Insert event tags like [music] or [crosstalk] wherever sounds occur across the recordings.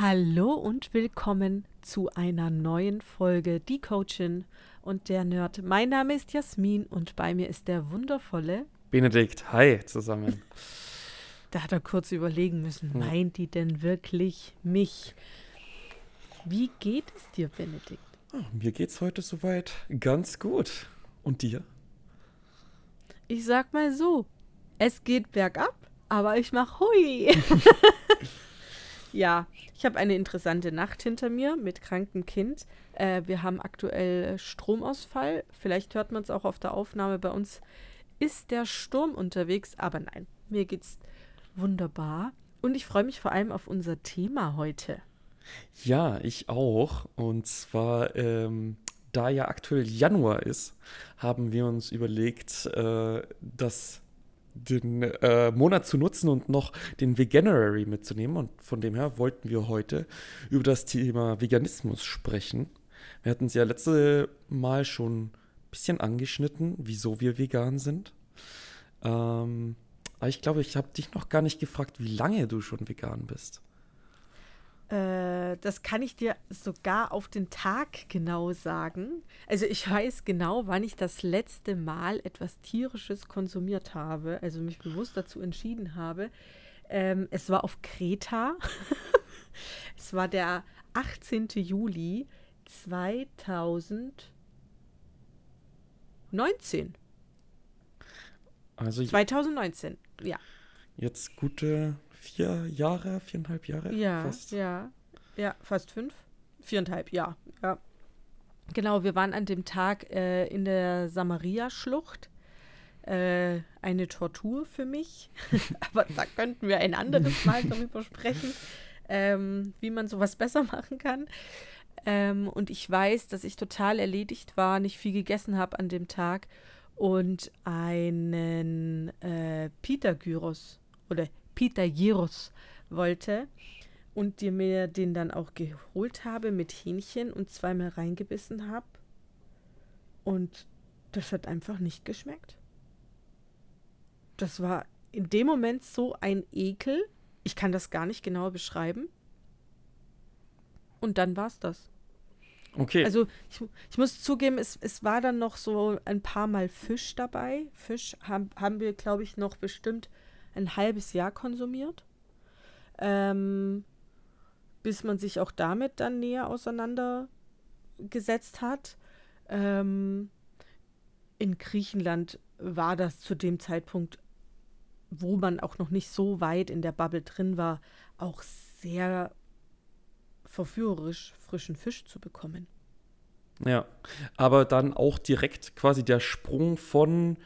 Hallo und willkommen zu einer neuen Folge Die Coachin und der Nerd. Mein Name ist Jasmin und bei mir ist der wundervolle Benedikt. Hi zusammen. [laughs] Da hat er kurz überlegen müssen, hm. meint die denn wirklich mich? Wie geht es dir, Benedikt? Oh, mir geht's heute soweit ganz gut. Und dir? Ich sag mal so, es geht bergab, aber ich mach hui. [laughs] Ja, ich habe eine interessante Nacht hinter mir mit krankem Kind. Äh, wir haben aktuell Stromausfall. Vielleicht hört man es auch auf der Aufnahme. Bei uns ist der Sturm unterwegs, aber nein, mir geht's wunderbar. Und ich freue mich vor allem auf unser Thema heute. Ja, ich auch. Und zwar, ähm, da ja aktuell Januar ist, haben wir uns überlegt, äh, dass den äh, Monat zu nutzen und noch den Veganuary mitzunehmen. Und von dem her wollten wir heute über das Thema Veganismus sprechen. Wir hatten es ja letzte Mal schon ein bisschen angeschnitten, wieso wir vegan sind. Ähm, aber ich glaube, ich habe dich noch gar nicht gefragt, wie lange du schon vegan bist. Äh, das kann ich dir sogar auf den Tag genau sagen. Also ich weiß genau, wann ich das letzte Mal etwas Tierisches konsumiert habe, also mich bewusst dazu entschieden habe. Ähm, es war auf Kreta. [laughs] es war der 18. Juli 2019. Also 2019, ja. Jetzt gute vier Jahre, viereinhalb Jahre? Ja, fast. ja, ja, fast fünf. Viereinhalb, ja, ja. Genau, wir waren an dem Tag äh, in der Samaria-Schlucht. Äh, eine Tortur für mich. [laughs] Aber da könnten wir ein anderes [laughs] Mal darüber sprechen, ähm, wie man sowas besser machen kann. Ähm, und ich weiß, dass ich total erledigt war, nicht viel gegessen habe an dem Tag und einen äh, Peter Gyros oder Peter Gyros wollte und dir mir den dann auch geholt habe mit Hähnchen und zweimal reingebissen habe. Und das hat einfach nicht geschmeckt. Das war in dem Moment so ein Ekel. Ich kann das gar nicht genau beschreiben. Und dann war es das. Okay. Also ich, ich muss zugeben, es, es war dann noch so ein paar Mal Fisch dabei. Fisch haben, haben wir, glaube ich, noch bestimmt ein halbes Jahr konsumiert, ähm, bis man sich auch damit dann näher auseinandergesetzt hat. Ähm, in Griechenland war das zu dem Zeitpunkt, wo man auch noch nicht so weit in der Bubble drin war, auch sehr verführerisch, frischen Fisch zu bekommen. Ja, aber dann auch direkt quasi der Sprung von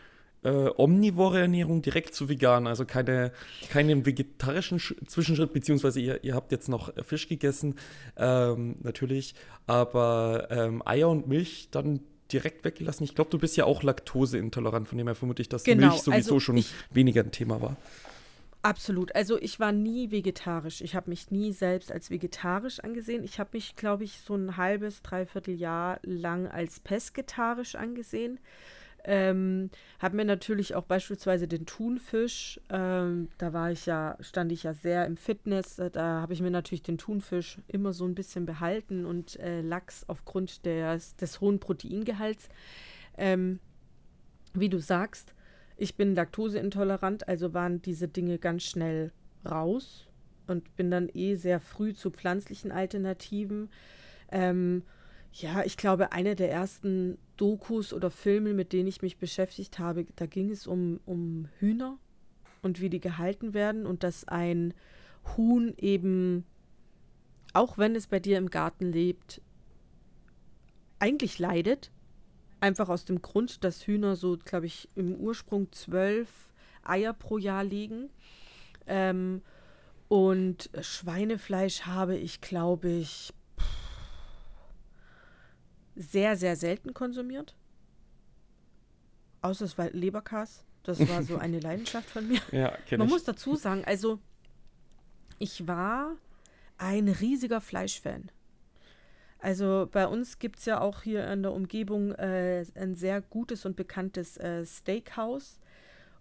äh, omnivore Ernährung direkt zu vegan, also keine, keinen vegetarischen Sch Zwischenschritt, beziehungsweise ihr, ihr habt jetzt noch Fisch gegessen, ähm, natürlich, aber ähm, Eier und Milch dann direkt weggelassen. Ich glaube, du bist ja auch laktoseintolerant, von dem her vermute ich, dass genau, Milch sowieso also schon weniger ein Thema war. Absolut. Also ich war nie vegetarisch. Ich habe mich nie selbst als vegetarisch angesehen. Ich habe mich, glaube ich, so ein halbes, dreiviertel Jahr lang als pesketarisch angesehen. Ähm, habe mir natürlich auch beispielsweise den Thunfisch, ähm, da war ich ja, stand ich ja sehr im Fitness, äh, da habe ich mir natürlich den Thunfisch immer so ein bisschen behalten und äh, Lachs aufgrund des, des hohen Proteingehalts. Ähm, wie du sagst, ich bin laktoseintolerant, also waren diese Dinge ganz schnell raus und bin dann eh sehr früh zu pflanzlichen Alternativen. Ähm, ja, ich glaube, eine der ersten Dokus oder Filme, mit denen ich mich beschäftigt habe, da ging es um, um Hühner und wie die gehalten werden und dass ein Huhn eben, auch wenn es bei dir im Garten lebt, eigentlich leidet. Einfach aus dem Grund, dass Hühner so, glaube ich, im Ursprung zwölf Eier pro Jahr legen. Ähm, und Schweinefleisch habe ich, glaube ich, sehr, sehr selten konsumiert. Außer es war Leberkas. Das war so eine [laughs] Leidenschaft von mir. Ja, Man ich. muss dazu sagen, also ich war ein riesiger Fleischfan. Also bei uns gibt es ja auch hier in der Umgebung äh, ein sehr gutes und bekanntes äh, Steakhouse.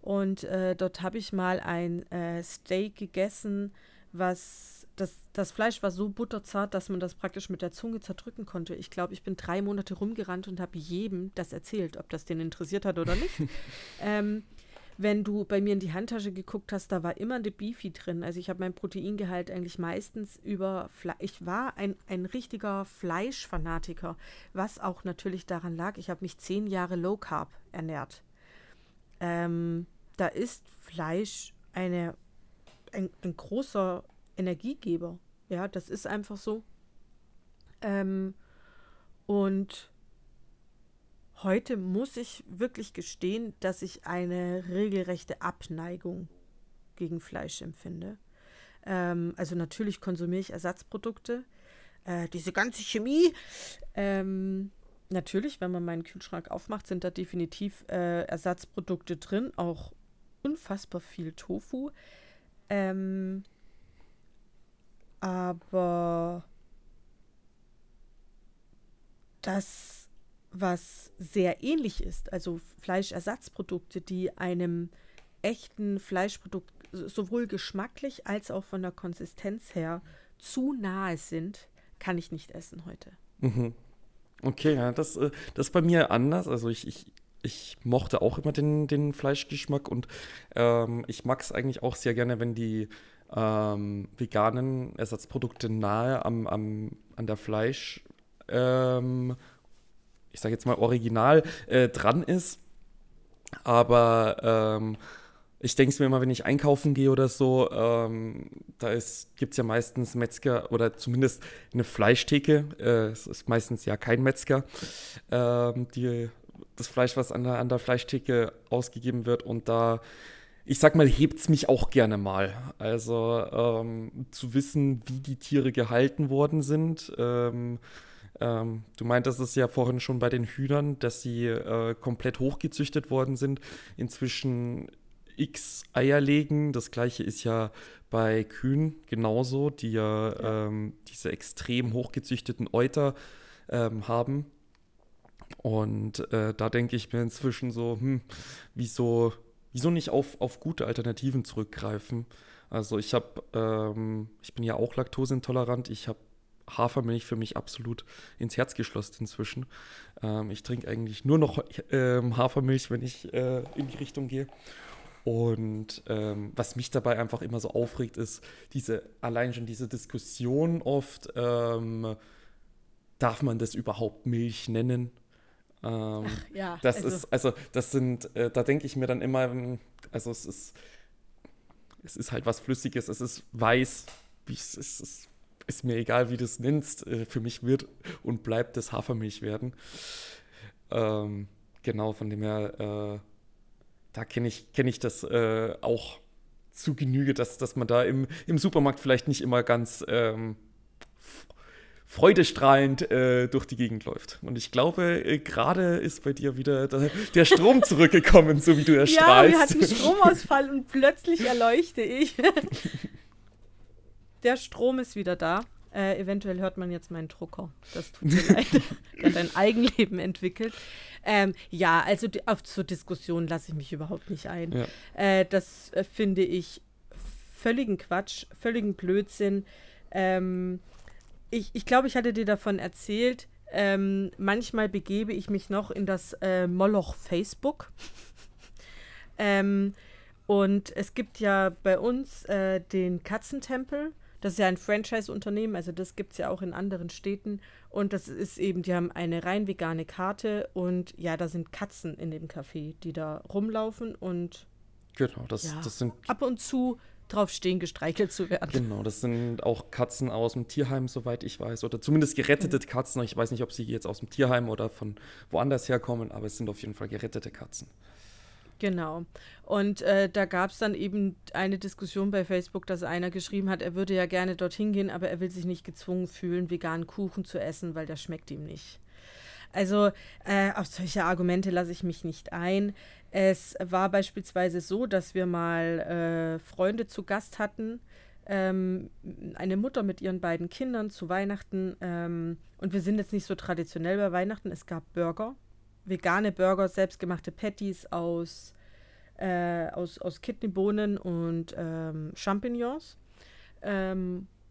Und äh, dort habe ich mal ein äh, Steak gegessen, was das, das Fleisch war so butterzart, dass man das praktisch mit der Zunge zerdrücken konnte. Ich glaube, ich bin drei Monate rumgerannt und habe jedem das erzählt, ob das den interessiert hat oder nicht. [laughs] ähm, wenn du bei mir in die Handtasche geguckt hast, da war immer eine Beefy drin. Also ich habe mein Proteingehalt eigentlich meistens über Fleisch. Ich war ein, ein richtiger Fleischfanatiker, was auch natürlich daran lag, ich habe mich zehn Jahre Low Carb ernährt. Ähm, da ist Fleisch eine, ein, ein großer Energiegeber. Ja, das ist einfach so. Ähm, und heute muss ich wirklich gestehen, dass ich eine regelrechte Abneigung gegen Fleisch empfinde. Ähm, also natürlich konsumiere ich Ersatzprodukte. Äh, diese ganze Chemie. Ähm, natürlich, wenn man meinen Kühlschrank aufmacht, sind da definitiv äh, Ersatzprodukte drin, auch unfassbar viel Tofu. Ähm, aber das, was sehr ähnlich ist, also Fleischersatzprodukte, die einem echten Fleischprodukt sowohl geschmacklich als auch von der Konsistenz her zu nahe sind, kann ich nicht essen heute. Mhm. Okay, ja, das, äh, das ist bei mir anders. Also ich, ich, ich mochte auch immer den, den Fleischgeschmack und ähm, ich mag es eigentlich auch sehr gerne, wenn die ähm, veganen Ersatzprodukte nahe am, am, an der Fleisch, ähm, ich sage jetzt mal original, äh, dran ist. Aber ähm, ich denke es mir immer, wenn ich einkaufen gehe oder so, ähm, da gibt es ja meistens Metzger oder zumindest eine Fleischtheke. Äh, es ist meistens ja kein Metzger, ähm, die, das Fleisch, was an der, an der Fleischtheke ausgegeben wird. Und da ich sag mal, hebt es mich auch gerne mal. Also ähm, zu wissen, wie die Tiere gehalten worden sind. Ähm, ähm, du meintest es ja vorhin schon bei den Hühnern, dass sie äh, komplett hochgezüchtet worden sind. Inzwischen x Eier legen. Das gleiche ist ja bei Kühen genauso, die ja, ja. Ähm, diese extrem hochgezüchteten Euter ähm, haben. Und äh, da denke ich mir inzwischen so, hm, wieso wieso nicht auf, auf gute Alternativen zurückgreifen? Also ich habe, ähm, ich bin ja auch laktoseintolerant, ich habe Hafermilch für mich absolut ins Herz geschlossen inzwischen. Ähm, ich trinke eigentlich nur noch ähm, Hafermilch, wenn ich äh, in die Richtung gehe. Und ähm, was mich dabei einfach immer so aufregt, ist diese, allein schon diese Diskussion oft, ähm, darf man das überhaupt Milch nennen? Ähm, Ach, ja, das also. ist, also das sind, äh, da denke ich mir dann immer, ähm, also es ist, es ist halt was Flüssiges, es ist weiß, es ist, es ist mir egal, wie du es nennst, äh, für mich wird und bleibt das Hafermilch werden. Ähm, genau, von dem her, äh, da kenne ich, kenn ich das äh, auch zu Genüge, dass, dass man da im, im Supermarkt vielleicht nicht immer ganz ähm, freudestrahlend äh, durch die Gegend läuft. Und ich glaube, äh, gerade ist bei dir wieder der, der Strom [laughs] zurückgekommen, so wie du erstrahlst. Ja, wir hatten Stromausfall und plötzlich erleuchte ich. [laughs] der Strom ist wieder da. Äh, eventuell hört man jetzt meinen Drucker. Das tut mir leid. [laughs] Der hat ein Eigenleben entwickelt. Ähm, ja, also auf zur Diskussion lasse ich mich überhaupt nicht ein. Ja. Äh, das äh, finde ich völligen Quatsch, völligen Blödsinn. Ähm, ich, ich glaube, ich hatte dir davon erzählt, ähm, manchmal begebe ich mich noch in das äh, Moloch Facebook. [laughs] ähm, und es gibt ja bei uns äh, den Katzentempel. Das ist ja ein Franchise-Unternehmen, also das gibt es ja auch in anderen Städten. Und das ist eben, die haben eine rein vegane Karte und ja, da sind Katzen in dem Café, die da rumlaufen und Genau, das, ja, das sind. Ab und zu drauf stehen, gestreichelt zu werden. Genau, das sind auch Katzen aus dem Tierheim, soweit ich weiß. Oder zumindest gerettete mhm. Katzen. Ich weiß nicht, ob sie jetzt aus dem Tierheim oder von woanders herkommen, aber es sind auf jeden Fall gerettete Katzen. Genau. Und äh, da gab es dann eben eine Diskussion bei Facebook, dass einer geschrieben hat, er würde ja gerne dorthin gehen, aber er will sich nicht gezwungen fühlen, veganen Kuchen zu essen, weil der schmeckt ihm nicht. Also äh, auf solche Argumente lasse ich mich nicht ein. Es war beispielsweise so, dass wir mal äh, Freunde zu Gast hatten, ähm, eine Mutter mit ihren beiden Kindern zu Weihnachten. Ähm, und wir sind jetzt nicht so traditionell bei Weihnachten. Es gab Burger, vegane Burger, selbstgemachte Patties aus, äh, aus, aus Kidneybohnen und ähm, Champignons.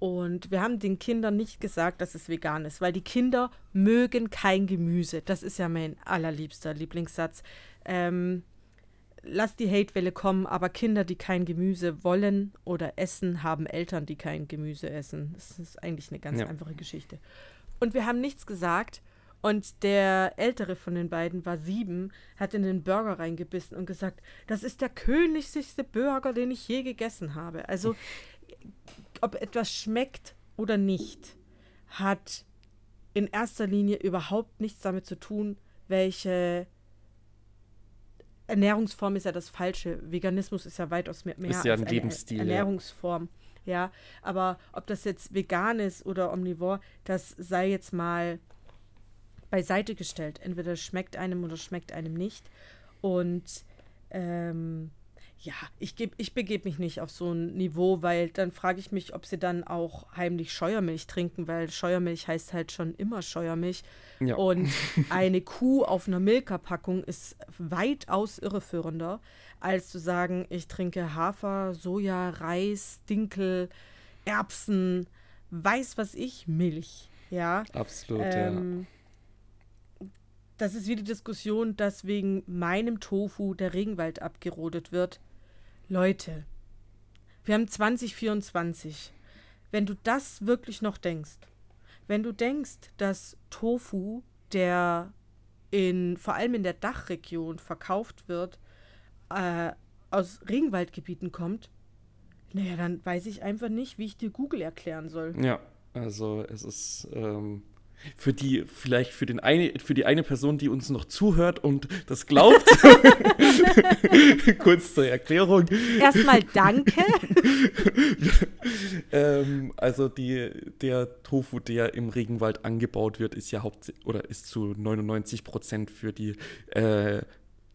Und wir haben den Kindern nicht gesagt, dass es vegan ist, weil die Kinder mögen kein Gemüse. Das ist ja mein allerliebster Lieblingssatz. Ähm, lass die Hatewelle kommen, aber Kinder, die kein Gemüse wollen oder essen, haben Eltern, die kein Gemüse essen. Das ist eigentlich eine ganz ja. einfache Geschichte. Und wir haben nichts gesagt. Und der ältere von den beiden war sieben, hat in den Burger reingebissen und gesagt, das ist der königlichste Burger, den ich je gegessen habe. Also, ob etwas schmeckt oder nicht, hat in erster Linie überhaupt nichts damit zu tun, welche Ernährungsform ist ja das Falsche. Veganismus ist ja weitaus mehr, mehr ist ja ein Lebensstil, Ernährungsform. Ja. ja, aber ob das jetzt vegan ist oder omnivor, das sei jetzt mal beiseite gestellt. Entweder schmeckt einem oder schmeckt einem nicht. Und ähm, ja, ich, ich begebe mich nicht auf so ein Niveau, weil dann frage ich mich, ob sie dann auch heimlich Scheuermilch trinken, weil Scheuermilch heißt halt schon immer Scheuermilch. Ja. Und [laughs] eine Kuh auf einer Milka-Packung ist weitaus irreführender, als zu sagen, ich trinke Hafer, Soja, Reis, Dinkel, Erbsen, weiß was ich, Milch. Ja. Absolut, ähm, ja. Das ist wie die Diskussion, dass wegen meinem Tofu der Regenwald abgerodet wird. Leute, wir haben 2024. Wenn du das wirklich noch denkst, wenn du denkst, dass Tofu, der in, vor allem in der Dachregion verkauft wird, äh, aus Regenwaldgebieten kommt, naja, dann weiß ich einfach nicht, wie ich dir Google erklären soll. Ja, also es ist ähm, für die, vielleicht für, den eine, für die eine Person, die uns noch zuhört und das glaubt. [laughs] Kurz zur Erklärung. Erstmal danke. [laughs] ähm, also die, der Tofu, der im Regenwald angebaut wird, ist ja hauptsächlich oder ist zu 99 Prozent für die äh,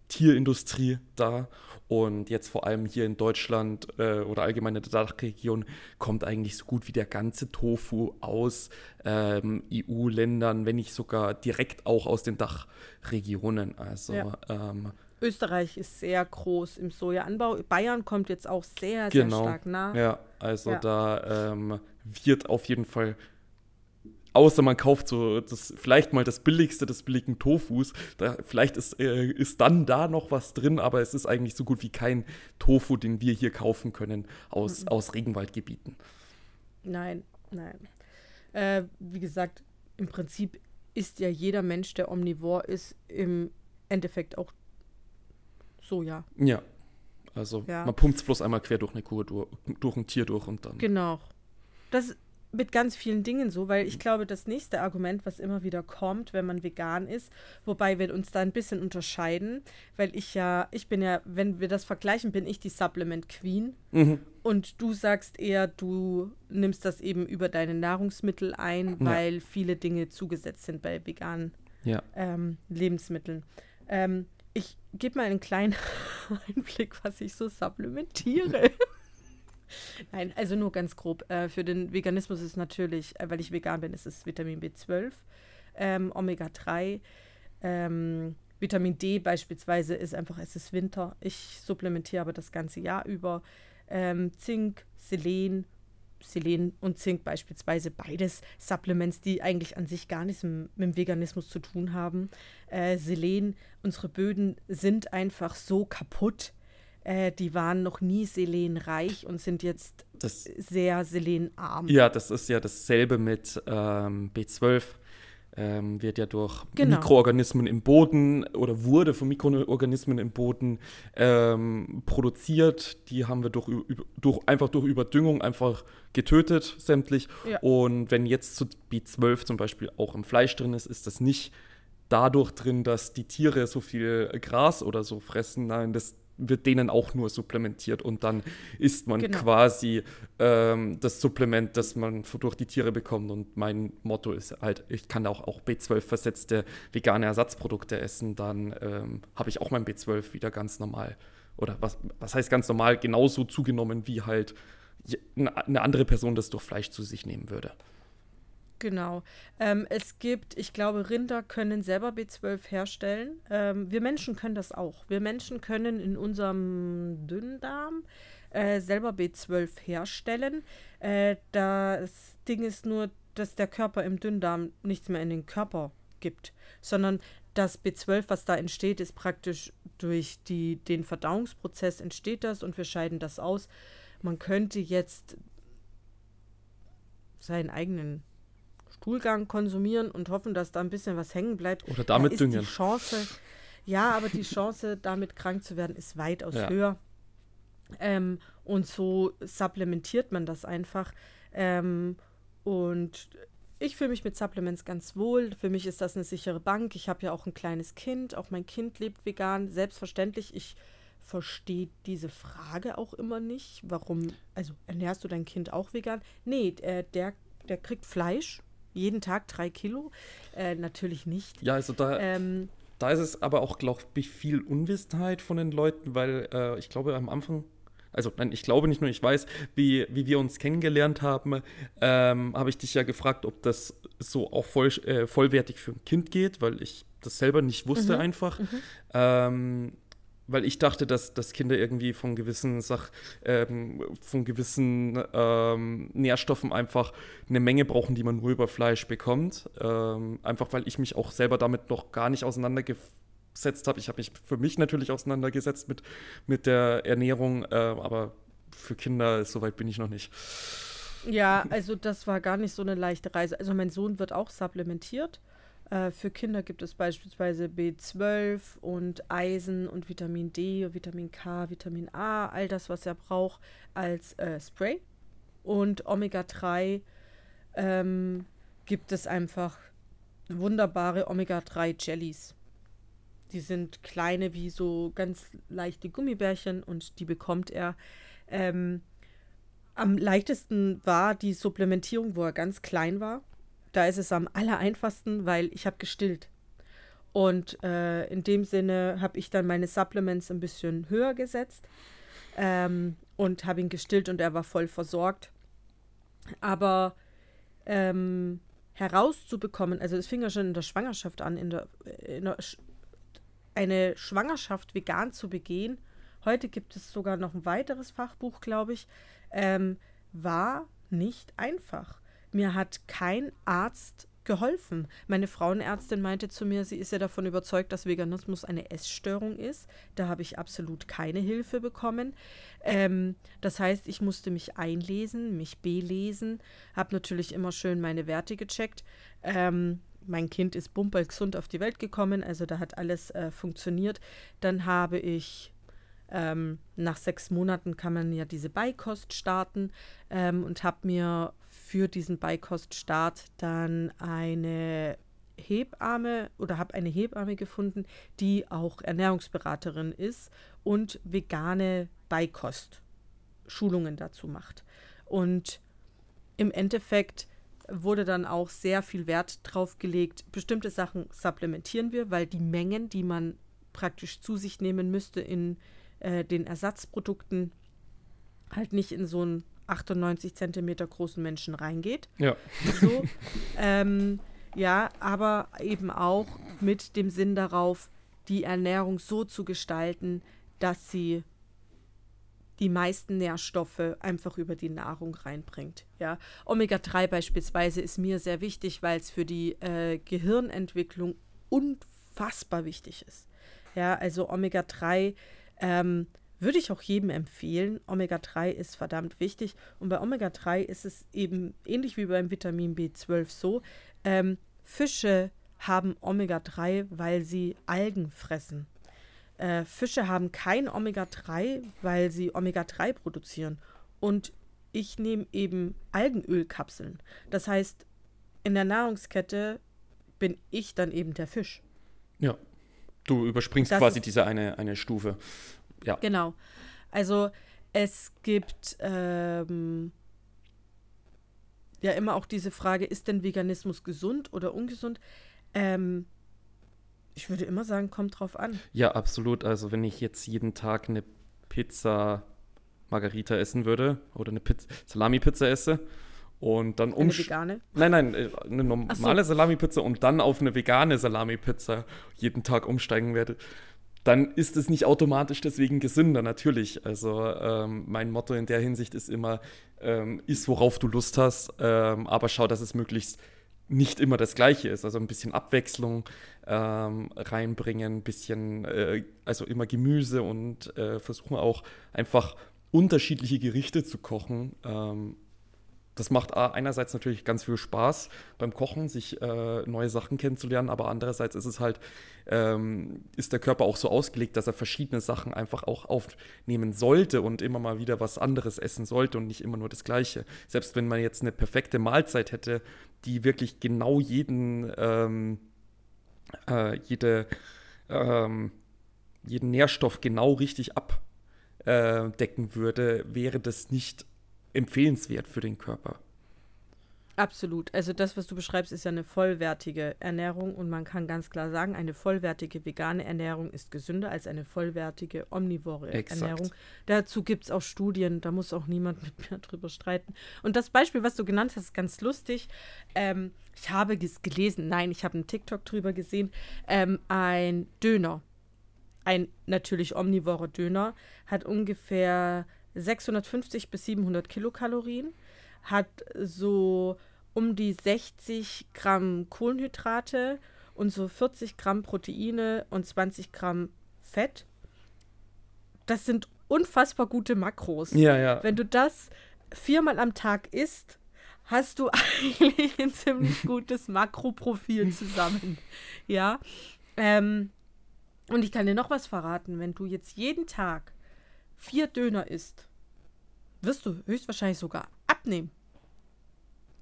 Tierindustrie da und jetzt vor allem hier in Deutschland äh, oder allgemein in der Dachregion kommt eigentlich so gut wie der ganze Tofu aus ähm, EU-Ländern, wenn nicht sogar direkt auch aus den Dachregionen. Also ja. ähm, Österreich ist sehr groß im Sojaanbau. Bayern kommt jetzt auch sehr, sehr genau. stark nach. Ja, also ja. da ähm, wird auf jeden Fall Außer man kauft so das, vielleicht mal das billigste des billigen Tofus. Da, vielleicht ist, äh, ist dann da noch was drin, aber es ist eigentlich so gut wie kein Tofu, den wir hier kaufen können aus, mhm. aus Regenwaldgebieten. Nein, nein. Äh, wie gesagt, im Prinzip ist ja jeder Mensch, der omnivor ist, im Endeffekt auch Soja. Ja. Also ja. man pumpt es bloß einmal quer durch eine Kuh, durch, durch ein Tier durch und dann. Genau. Das mit ganz vielen Dingen so, weil ich glaube, das nächste Argument, was immer wieder kommt, wenn man vegan ist, wobei wir uns da ein bisschen unterscheiden, weil ich ja, ich bin ja, wenn wir das vergleichen, bin ich die Supplement Queen mhm. und du sagst eher, du nimmst das eben über deine Nahrungsmittel ein, weil ja. viele Dinge zugesetzt sind bei veganen ja. ähm, Lebensmitteln. Ähm, ich gebe mal einen kleinen [laughs] Einblick, was ich so supplementiere. [laughs] [laughs] Nein, also nur ganz grob. Äh, für den Veganismus ist natürlich, äh, weil ich vegan bin, ist es Vitamin B12, ähm, Omega-3. Ähm, Vitamin D beispielsweise ist einfach, es ist Winter. Ich supplementiere aber das ganze Jahr über. Ähm, Zink, Selen, Selen und Zink beispielsweise, beides Supplements, die eigentlich an sich gar nichts mit, mit dem Veganismus zu tun haben. Äh, Selen, unsere Böden sind einfach so kaputt äh, die waren noch nie selenreich und sind jetzt das, sehr selenarm. Ja, das ist ja dasselbe mit ähm, B12. Ähm, wird ja durch genau. Mikroorganismen im Boden oder wurde von Mikroorganismen im Boden ähm, produziert. Die haben wir durch, durch, einfach durch Überdüngung einfach getötet, sämtlich. Ja. Und wenn jetzt zu B12 zum Beispiel auch im Fleisch drin ist, ist das nicht dadurch drin, dass die Tiere so viel Gras oder so fressen. Nein, das wird denen auch nur supplementiert und dann isst man genau. quasi ähm, das Supplement, das man durch die Tiere bekommt. Und mein Motto ist halt, ich kann auch, auch B12 versetzte vegane Ersatzprodukte essen, dann ähm, habe ich auch mein B12 wieder ganz normal. Oder was, was heißt ganz normal, genauso zugenommen, wie halt eine andere Person das durch Fleisch zu sich nehmen würde. Genau. Ähm, es gibt, ich glaube, Rinder können selber B12 herstellen. Ähm, wir Menschen können das auch. Wir Menschen können in unserem Dünndarm äh, selber B12 herstellen. Äh, das Ding ist nur, dass der Körper im Dünndarm nichts mehr in den Körper gibt, sondern das B12, was da entsteht, ist praktisch durch die, den Verdauungsprozess entsteht das und wir scheiden das aus. Man könnte jetzt seinen eigenen Stuhlgang konsumieren und hoffen, dass da ein bisschen was hängen bleibt. Oder damit da düngen. Die Chance, ja, aber die Chance, damit krank zu werden, ist weitaus ja. höher. Ähm, und so supplementiert man das einfach. Ähm, und ich fühle mich mit Supplements ganz wohl. Für mich ist das eine sichere Bank. Ich habe ja auch ein kleines Kind. Auch mein Kind lebt vegan. Selbstverständlich. Ich verstehe diese Frage auch immer nicht. Warum, also ernährst du dein Kind auch vegan? Nee, äh, der, der kriegt Fleisch. Jeden Tag drei Kilo. Äh, natürlich nicht. Ja, also da. Ähm, da ist es aber auch, glaube ich, viel Unwissenheit von den Leuten, weil äh, ich glaube, am Anfang also nein, ich glaube nicht nur, ich weiß, wie, wie wir uns kennengelernt haben, ähm, habe ich dich ja gefragt, ob das so auch voll, äh, vollwertig für ein Kind geht, weil ich das selber nicht wusste mhm. einfach. Mhm. Ähm, weil ich dachte, dass, dass Kinder irgendwie von gewissen Sach, ähm, von gewissen ähm, Nährstoffen einfach eine Menge brauchen, die man nur über Fleisch bekommt. Ähm, einfach weil ich mich auch selber damit noch gar nicht auseinandergesetzt habe. Ich habe mich für mich natürlich auseinandergesetzt mit, mit der Ernährung, äh, aber für Kinder, soweit bin ich noch nicht. Ja, also das war gar nicht so eine leichte Reise. Also mein Sohn wird auch supplementiert. Äh, für Kinder gibt es beispielsweise B12 und Eisen und Vitamin D, Vitamin K, Vitamin A, all das, was er braucht, als äh, Spray. Und Omega-3 ähm, gibt es einfach wunderbare Omega-3-Jellies. Die sind kleine wie so ganz leichte Gummibärchen und die bekommt er. Ähm, am leichtesten war die Supplementierung, wo er ganz klein war. Da ist es am aller einfachsten, weil ich habe gestillt. Und äh, in dem Sinne habe ich dann meine Supplements ein bisschen höher gesetzt ähm, und habe ihn gestillt und er war voll versorgt. Aber ähm, herauszubekommen, also es fing ja schon in der Schwangerschaft an, in der, in der eine Schwangerschaft vegan zu begehen, heute gibt es sogar noch ein weiteres Fachbuch, glaube ich, ähm, war nicht einfach. Mir hat kein Arzt geholfen. Meine Frauenärztin meinte zu mir, sie ist ja davon überzeugt, dass Veganismus eine Essstörung ist. Da habe ich absolut keine Hilfe bekommen. Ähm, das heißt, ich musste mich einlesen, mich belesen, habe natürlich immer schön meine Werte gecheckt. Ähm, mein Kind ist bumpergesund auf die Welt gekommen, also da hat alles äh, funktioniert. Dann habe ich ähm, nach sechs Monaten kann man ja diese Beikost starten ähm, und habe mir für diesen Beikoststart dann eine Hebamme oder habe eine Hebamme gefunden, die auch Ernährungsberaterin ist und vegane Beikost-Schulungen dazu macht. Und im Endeffekt wurde dann auch sehr viel Wert drauf gelegt. Bestimmte Sachen supplementieren wir, weil die Mengen, die man praktisch zu sich nehmen müsste in äh, den Ersatzprodukten, halt nicht in so ein 98 Zentimeter großen Menschen reingeht. Ja. So, ähm, ja, aber eben auch mit dem Sinn darauf, die Ernährung so zu gestalten, dass sie die meisten Nährstoffe einfach über die Nahrung reinbringt. Ja, Omega-3 beispielsweise ist mir sehr wichtig, weil es für die äh, Gehirnentwicklung unfassbar wichtig ist. Ja, also Omega-3 ähm, würde ich auch jedem empfehlen. Omega-3 ist verdammt wichtig. Und bei Omega-3 ist es eben ähnlich wie beim Vitamin B12 so. Ähm, Fische haben Omega-3, weil sie Algen fressen. Äh, Fische haben kein Omega-3, weil sie Omega-3 produzieren. Und ich nehme eben Algenölkapseln. Das heißt, in der Nahrungskette bin ich dann eben der Fisch. Ja. Du überspringst das quasi diese eine, eine Stufe. Ja. Genau. Also es gibt ähm, ja immer auch diese Frage, ist denn Veganismus gesund oder ungesund? Ähm, ich würde immer sagen, kommt drauf an. Ja, absolut. Also wenn ich jetzt jeden Tag eine Pizza Margarita essen würde oder eine Salami-Pizza esse und dann um. Eine vegane? Nein, nein, äh, eine normale so. Salami-Pizza und dann auf eine vegane Salami-Pizza jeden Tag umsteigen werde, dann ist es nicht automatisch deswegen gesünder, natürlich. Also ähm, mein Motto in der Hinsicht ist immer, ähm, iss, worauf du Lust hast, ähm, aber schau, dass es möglichst nicht immer das Gleiche ist. Also ein bisschen Abwechslung ähm, reinbringen, ein bisschen, äh, also immer Gemüse und äh, versuchen auch einfach unterschiedliche Gerichte zu kochen. Das macht einerseits natürlich ganz viel Spaß beim Kochen, sich äh, neue Sachen kennenzulernen, aber andererseits ist es halt, ähm, ist der Körper auch so ausgelegt, dass er verschiedene Sachen einfach auch aufnehmen sollte und immer mal wieder was anderes essen sollte und nicht immer nur das Gleiche. Selbst wenn man jetzt eine perfekte Mahlzeit hätte, die wirklich genau jeden, ähm, äh, jede, ähm, jeden Nährstoff genau richtig abdecken würde, wäre das nicht empfehlenswert für den Körper. Absolut. Also das, was du beschreibst, ist ja eine vollwertige Ernährung und man kann ganz klar sagen, eine vollwertige vegane Ernährung ist gesünder als eine vollwertige omnivore Exakt. Ernährung. Dazu gibt es auch Studien, da muss auch niemand [laughs] mit mir drüber streiten. Und das Beispiel, was du genannt hast, ist ganz lustig. Ähm, ich habe es gelesen, nein, ich habe einen TikTok drüber gesehen. Ähm, ein Döner, ein natürlich omnivore Döner, hat ungefähr 650 bis 700 Kilokalorien, hat so um die 60 Gramm Kohlenhydrate und so 40 Gramm Proteine und 20 Gramm Fett. Das sind unfassbar gute Makros. Ja, ja. Wenn du das viermal am Tag isst, hast du [laughs] eigentlich ein ziemlich gutes Makroprofil zusammen. Ja. Ähm, und ich kann dir noch was verraten. Wenn du jetzt jeden Tag vier Döner isst, wirst du höchstwahrscheinlich sogar abnehmen.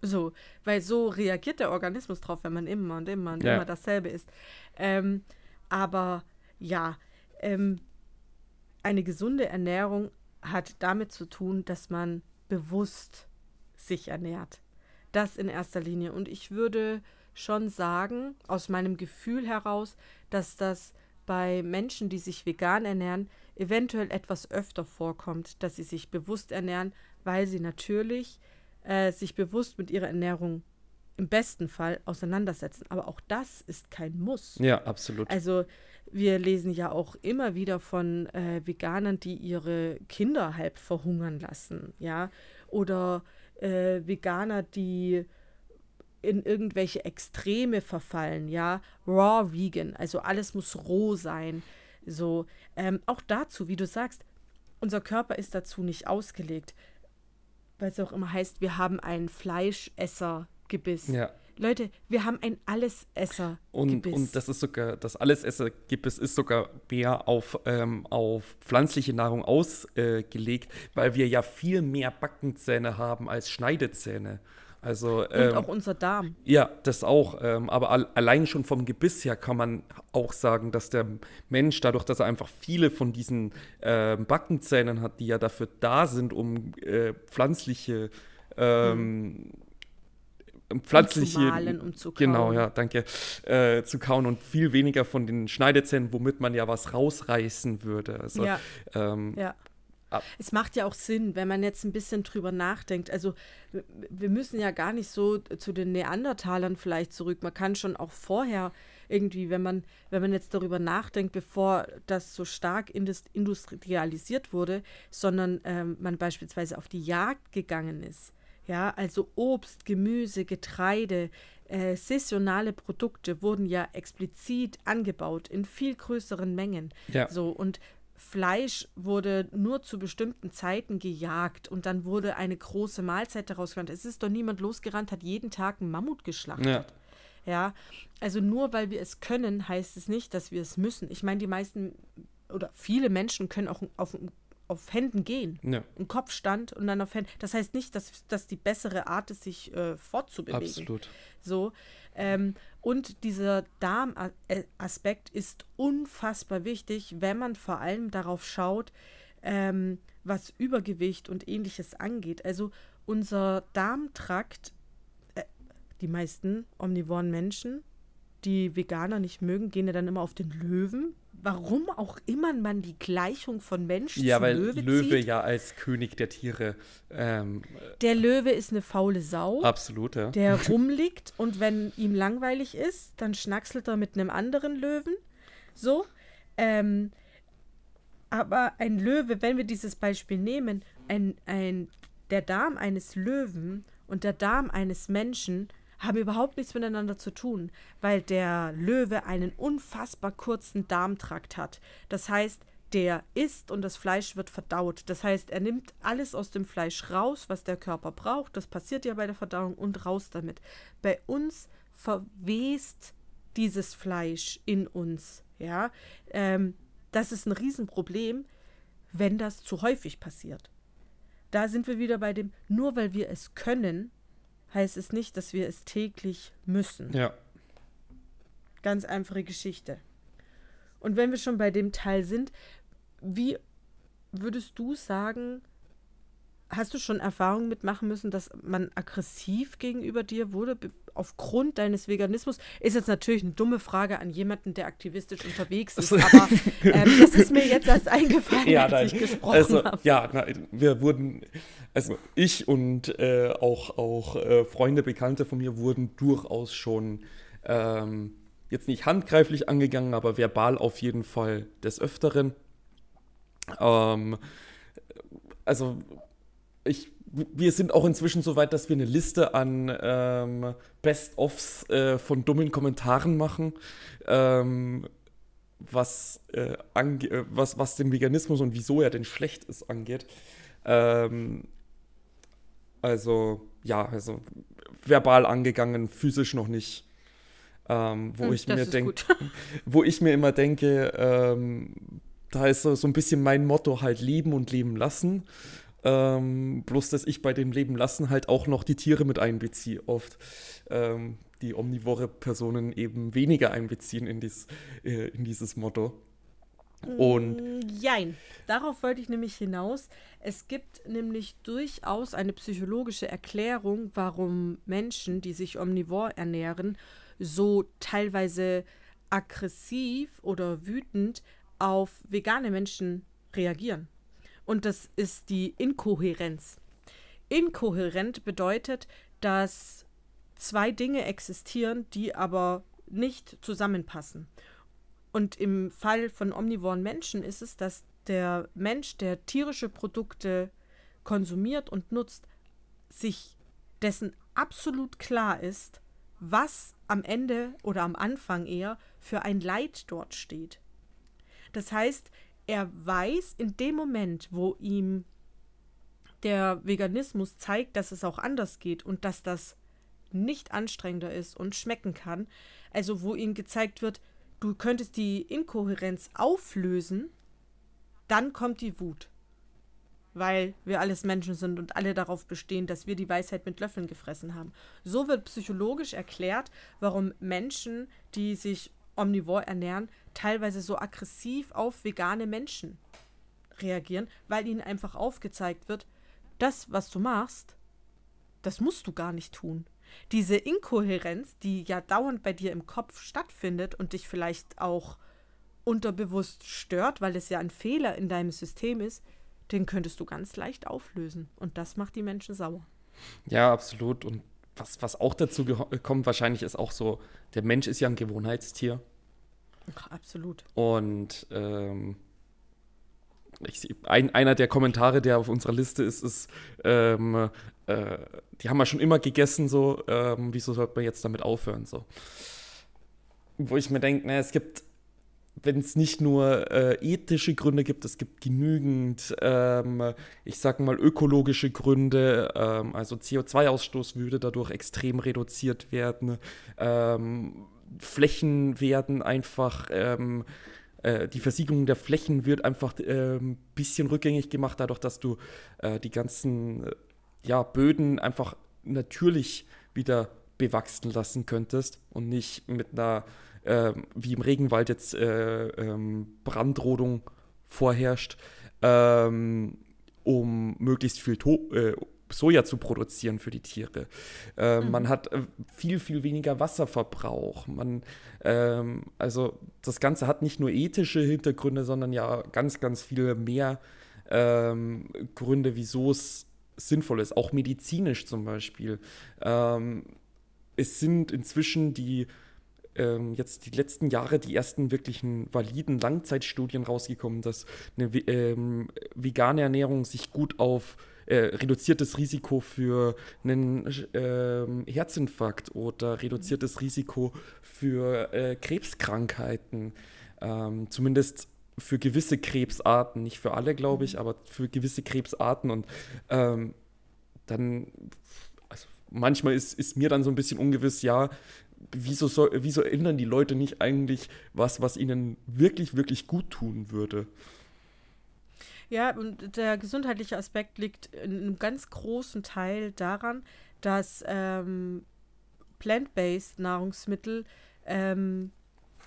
So, weil so reagiert der Organismus drauf, wenn man immer und immer und ja. immer dasselbe isst. Ähm, aber ja, ähm, eine gesunde Ernährung hat damit zu tun, dass man bewusst sich ernährt. Das in erster Linie. Und ich würde schon sagen, aus meinem Gefühl heraus, dass das bei Menschen, die sich vegan ernähren, eventuell etwas öfter vorkommt, dass sie sich bewusst ernähren, weil sie natürlich äh, sich bewusst mit ihrer Ernährung im besten Fall auseinandersetzen. Aber auch das ist kein Muss. Ja, absolut. Also wir lesen ja auch immer wieder von äh, Veganern, die ihre Kinder halb verhungern lassen, ja, oder äh, Veganer, die in irgendwelche Extreme verfallen, ja, raw vegan, also alles muss roh sein. So, ähm, auch dazu, wie du sagst, unser Körper ist dazu nicht ausgelegt, weil es auch immer heißt, wir haben ein Fleischessergebiss. Ja. Leute, wir haben ein Allesesser. Und, und das ist sogar, das Allesesser-Gebiss ist sogar mehr auf, ähm, auf pflanzliche Nahrung ausgelegt, äh, weil wir ja viel mehr Backenzähne haben als Schneidezähne. Also, ähm, und auch unser Darm. Ja, das auch. Ähm, aber al allein schon vom Gebiss her kann man auch sagen, dass der Mensch, dadurch, dass er einfach viele von diesen äh, Backenzähnen hat, die ja dafür da sind, um äh, pflanzliche ähm, hm. pflanzliche um zu malen, um zu kauen. Genau, ja, danke. Äh, zu kauen und viel weniger von den Schneidezähnen, womit man ja was rausreißen würde. Also, ja. Ähm, ja. Es macht ja auch Sinn, wenn man jetzt ein bisschen drüber nachdenkt. Also wir müssen ja gar nicht so zu den Neandertalern vielleicht zurück. Man kann schon auch vorher irgendwie, wenn man, wenn man jetzt darüber nachdenkt, bevor das so stark industrialisiert wurde, sondern ähm, man beispielsweise auf die Jagd gegangen ist. Ja, also Obst, Gemüse, Getreide, äh, saisonale Produkte wurden ja explizit angebaut in viel größeren Mengen. Ja. So und Fleisch wurde nur zu bestimmten Zeiten gejagt und dann wurde eine große Mahlzeit daraus gemacht. Es ist doch niemand losgerannt, hat jeden Tag einen Mammut geschlachtet. Ja. ja. also nur weil wir es können, heißt es nicht, dass wir es müssen. Ich meine, die meisten oder viele Menschen können auch auf, auf Händen gehen. Ja. Ein Kopfstand und dann auf Händen. Das heißt nicht, dass das die bessere Art ist, sich äh, fortzubewegen. Absolut. So. Ähm, und dieser Darmaspekt ist unfassbar wichtig, wenn man vor allem darauf schaut, ähm, was Übergewicht und ähnliches angeht. Also unser Darmtrakt, äh, die meisten omnivoren Menschen, die Veganer nicht mögen, gehen ja dann immer auf den Löwen, warum auch immer man die Gleichung von Mensch ja, zu weil Löwe, Löwe zieht. ja als König der Tiere. Ähm, der Löwe ist eine faule Sau. Absolut, ja. Der [laughs] rumliegt und wenn ihm langweilig ist, dann schnackselt er mit einem anderen Löwen. So. Ähm, aber ein Löwe, wenn wir dieses Beispiel nehmen, ein, ein, der Darm eines Löwen und der Darm eines Menschen haben überhaupt nichts miteinander zu tun, weil der Löwe einen unfassbar kurzen Darmtrakt hat. Das heißt, der isst und das Fleisch wird verdaut. Das heißt, er nimmt alles aus dem Fleisch raus, was der Körper braucht. Das passiert ja bei der Verdauung und raus damit. Bei uns verwest dieses Fleisch in uns. Ja, ähm, das ist ein Riesenproblem, wenn das zu häufig passiert. Da sind wir wieder bei dem, nur weil wir es können, heißt es nicht, dass wir es täglich müssen. Ja. Ganz einfache Geschichte. Und wenn wir schon bei dem Teil sind, wie würdest du sagen, hast du schon Erfahrungen mitmachen müssen, dass man aggressiv gegenüber dir wurde aufgrund deines Veganismus? Ist jetzt natürlich eine dumme Frage an jemanden, der aktivistisch unterwegs ist, [laughs] aber ähm, das ist mir jetzt erst eingefallen, ja, als nein. ich gesprochen also, habe. Ja, nein, wir wurden, also ich und äh, auch, auch äh, Freunde, Bekannte von mir wurden durchaus schon ähm, jetzt nicht handgreiflich angegangen, aber verbal auf jeden Fall des Öfteren. Ähm, also ich, wir sind auch inzwischen so weit, dass wir eine Liste an ähm, Best-ofs äh, von dummen Kommentaren machen, ähm, was, äh, äh, was, was den Veganismus und wieso er denn schlecht ist angeht. Ähm, also ja, also verbal angegangen, physisch noch nicht. Ähm, wo hm, ich mir denke, [laughs] wo ich mir immer denke, ähm, da ist so, so ein bisschen mein Motto halt leben und leben lassen. Ähm, bloß, dass ich bei dem Leben lassen halt auch noch die Tiere mit einbeziehe, oft. Ähm, die omnivore Personen eben weniger einbeziehen in, dies, äh, in dieses Motto. Und. Mm, jein. Darauf wollte ich nämlich hinaus. Es gibt nämlich durchaus eine psychologische Erklärung, warum Menschen, die sich omnivor ernähren, so teilweise aggressiv oder wütend auf vegane Menschen reagieren. Und das ist die Inkohärenz. Inkohärent bedeutet, dass zwei Dinge existieren, die aber nicht zusammenpassen. Und im Fall von omnivoren Menschen ist es, dass der Mensch, der tierische Produkte konsumiert und nutzt, sich dessen absolut klar ist, was am Ende oder am Anfang eher für ein Leid dort steht. Das heißt, er weiß in dem Moment, wo ihm der Veganismus zeigt, dass es auch anders geht und dass das nicht anstrengender ist und schmecken kann, also wo ihm gezeigt wird, du könntest die Inkohärenz auflösen, dann kommt die Wut. Weil wir alles Menschen sind und alle darauf bestehen, dass wir die Weisheit mit Löffeln gefressen haben. So wird psychologisch erklärt, warum Menschen, die sich omnivor ernähren, teilweise so aggressiv auf vegane Menschen reagieren, weil ihnen einfach aufgezeigt wird, das, was du machst, das musst du gar nicht tun. Diese Inkohärenz, die ja dauernd bei dir im Kopf stattfindet und dich vielleicht auch unterbewusst stört, weil es ja ein Fehler in deinem System ist, den könntest du ganz leicht auflösen. Und das macht die Menschen sauer. Ja, absolut. Und was, was auch dazu kommt, wahrscheinlich ist auch so, der Mensch ist ja ein Gewohnheitstier. Ach, absolut. Und ähm, ich, ein, einer der Kommentare, der auf unserer Liste ist, ist, ähm, äh, die haben wir schon immer gegessen, so, ähm, wieso sollte man jetzt damit aufhören? So. Wo ich mir denke, es gibt, wenn es nicht nur äh, ethische Gründe gibt, es gibt genügend, ähm, ich sag mal, ökologische Gründe, ähm, also CO2-Ausstoß würde dadurch extrem reduziert werden. Ähm, Flächen werden einfach, ähm, äh, die Versiegelung der Flächen wird einfach ein ähm, bisschen rückgängig gemacht, dadurch, dass du äh, die ganzen äh, ja, Böden einfach natürlich wieder bewachsen lassen könntest und nicht mit einer, äh, wie im Regenwald jetzt, äh, ähm, Brandrodung vorherrscht, ähm, um möglichst viel to äh, Soja zu produzieren für die Tiere. Äh, mhm. Man hat äh, viel, viel weniger Wasserverbrauch. Man, ähm, also das Ganze hat nicht nur ethische Hintergründe, sondern ja ganz, ganz viele mehr ähm, Gründe, wieso es sinnvoll ist. Auch medizinisch zum Beispiel. Ähm, es sind inzwischen die ähm, jetzt die letzten Jahre die ersten wirklichen validen Langzeitstudien rausgekommen, dass eine ähm, vegane Ernährung sich gut auf äh, reduziertes Risiko für einen äh, Herzinfarkt oder reduziertes Risiko für äh, Krebskrankheiten, ähm, zumindest für gewisse Krebsarten, nicht für alle, glaube ich, mhm. aber für gewisse Krebsarten und ähm, dann, also manchmal ist, ist mir dann so ein bisschen ungewiss, ja, wieso, soll, wieso ändern die Leute nicht eigentlich was, was ihnen wirklich, wirklich gut tun würde? Ja, und der gesundheitliche Aspekt liegt in einem ganz großen Teil daran, dass ähm, plant-based Nahrungsmittel, ähm,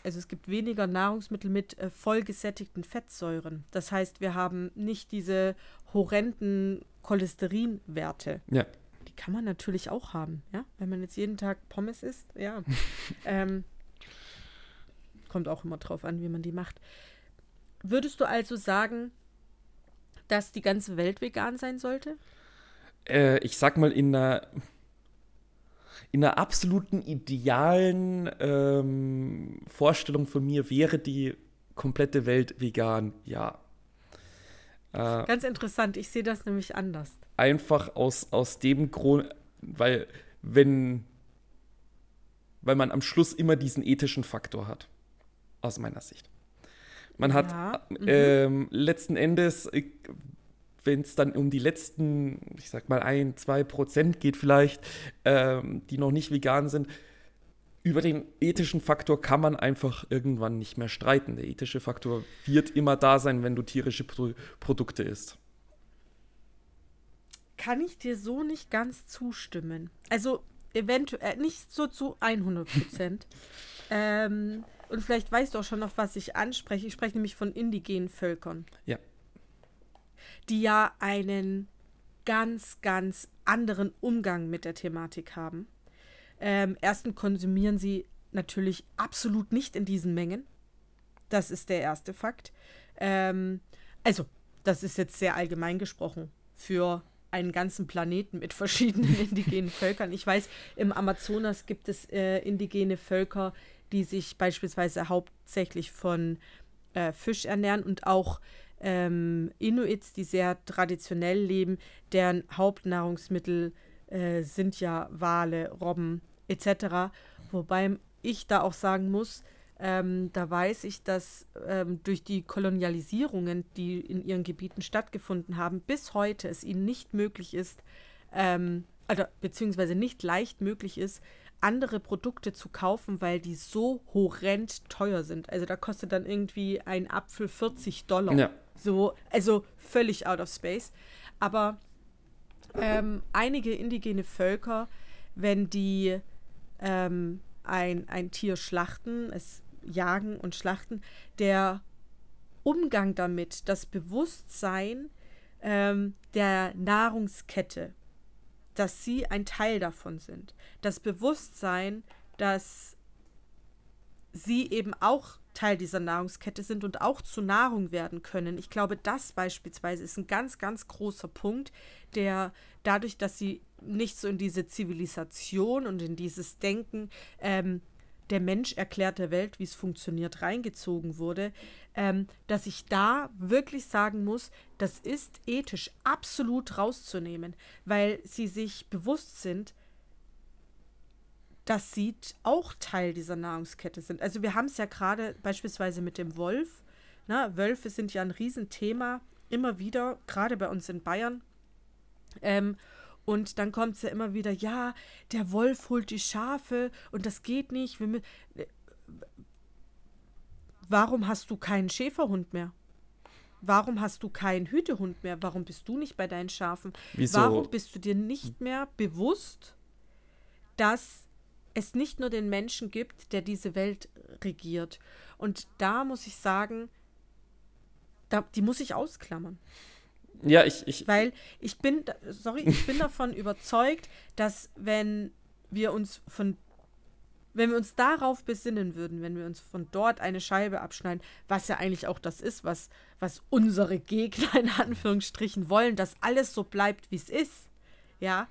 also es gibt weniger Nahrungsmittel mit äh, vollgesättigten Fettsäuren. Das heißt, wir haben nicht diese horrenden Cholesterinwerte. Ja kann man natürlich auch haben, ja. Wenn man jetzt jeden Tag Pommes isst, ja. [laughs] ähm, kommt auch immer drauf an, wie man die macht. Würdest du also sagen, dass die ganze Welt vegan sein sollte? Äh, ich sag mal, in einer, in einer absoluten idealen ähm, Vorstellung von mir wäre die komplette Welt vegan, ja. Äh, Ganz interessant, ich sehe das nämlich anders einfach aus, aus dem Grund, weil wenn, weil man am Schluss immer diesen ethischen Faktor hat, aus meiner Sicht. Man hat ja. mhm. ähm, letzten Endes, äh, wenn es dann um die letzten, ich sag mal, ein, zwei Prozent geht vielleicht, ähm, die noch nicht vegan sind, über den ethischen Faktor kann man einfach irgendwann nicht mehr streiten. Der ethische Faktor wird immer da sein, wenn du tierische Pro Produkte isst kann ich dir so nicht ganz zustimmen. Also eventuell, äh, nicht so zu 100 Prozent. [laughs] ähm, und vielleicht weißt du auch schon, auf was ich anspreche. Ich spreche nämlich von indigenen Völkern. Ja. Die ja einen ganz, ganz anderen Umgang mit der Thematik haben. Ähm, erstens konsumieren sie natürlich absolut nicht in diesen Mengen. Das ist der erste Fakt. Ähm, also, das ist jetzt sehr allgemein gesprochen für einen ganzen Planeten mit [laughs] verschiedenen [laughs] indigenen Völkern. Ich weiß, im Amazonas gibt es äh, indigene Völker, die sich beispielsweise hauptsächlich von äh, Fisch ernähren und auch ähm, Inuits, die sehr traditionell leben, deren Hauptnahrungsmittel äh, sind ja Wale, Robben etc. Wobei ich da auch sagen muss, ähm, da weiß ich, dass ähm, durch die Kolonialisierungen, die in ihren Gebieten stattgefunden haben, bis heute es ihnen nicht möglich ist, ähm, also, beziehungsweise nicht leicht möglich ist, andere Produkte zu kaufen, weil die so horrend teuer sind. Also da kostet dann irgendwie ein Apfel 40 Dollar. Ja. So, also völlig out of space. Aber ähm, einige indigene Völker, wenn die ähm, ein, ein Tier schlachten, es Jagen und Schlachten, der Umgang damit, das Bewusstsein ähm, der Nahrungskette, dass sie ein Teil davon sind. Das Bewusstsein, dass sie eben auch Teil dieser Nahrungskette sind und auch zu Nahrung werden können. Ich glaube, das beispielsweise ist ein ganz, ganz großer Punkt, der dadurch, dass sie nicht so in diese Zivilisation und in dieses Denken ähm, der Mensch erklärt der Welt, wie es funktioniert, reingezogen wurde, ähm, dass ich da wirklich sagen muss, das ist ethisch absolut rauszunehmen, weil sie sich bewusst sind, dass sie auch Teil dieser Nahrungskette sind. Also wir haben es ja gerade beispielsweise mit dem Wolf. Na, ne? Wölfe sind ja ein Riesenthema, immer wieder, gerade bei uns in Bayern. Ähm, und dann kommt es ja immer wieder, ja, der Wolf holt die Schafe und das geht nicht. Wir, warum hast du keinen Schäferhund mehr? Warum hast du keinen Hütehund mehr? Warum bist du nicht bei deinen Schafen? Wieso? Warum bist du dir nicht mehr bewusst, dass es nicht nur den Menschen gibt, der diese Welt regiert? Und da muss ich sagen, da, die muss ich ausklammern. Ja, ich, ich. Weil ich bin, sorry, ich bin davon [laughs] überzeugt, dass wenn wir uns von, wenn wir uns darauf besinnen würden, wenn wir uns von dort eine Scheibe abschneiden, was ja eigentlich auch das ist, was, was unsere Gegner in Anführungsstrichen wollen, dass alles so bleibt, wie es ist, ja,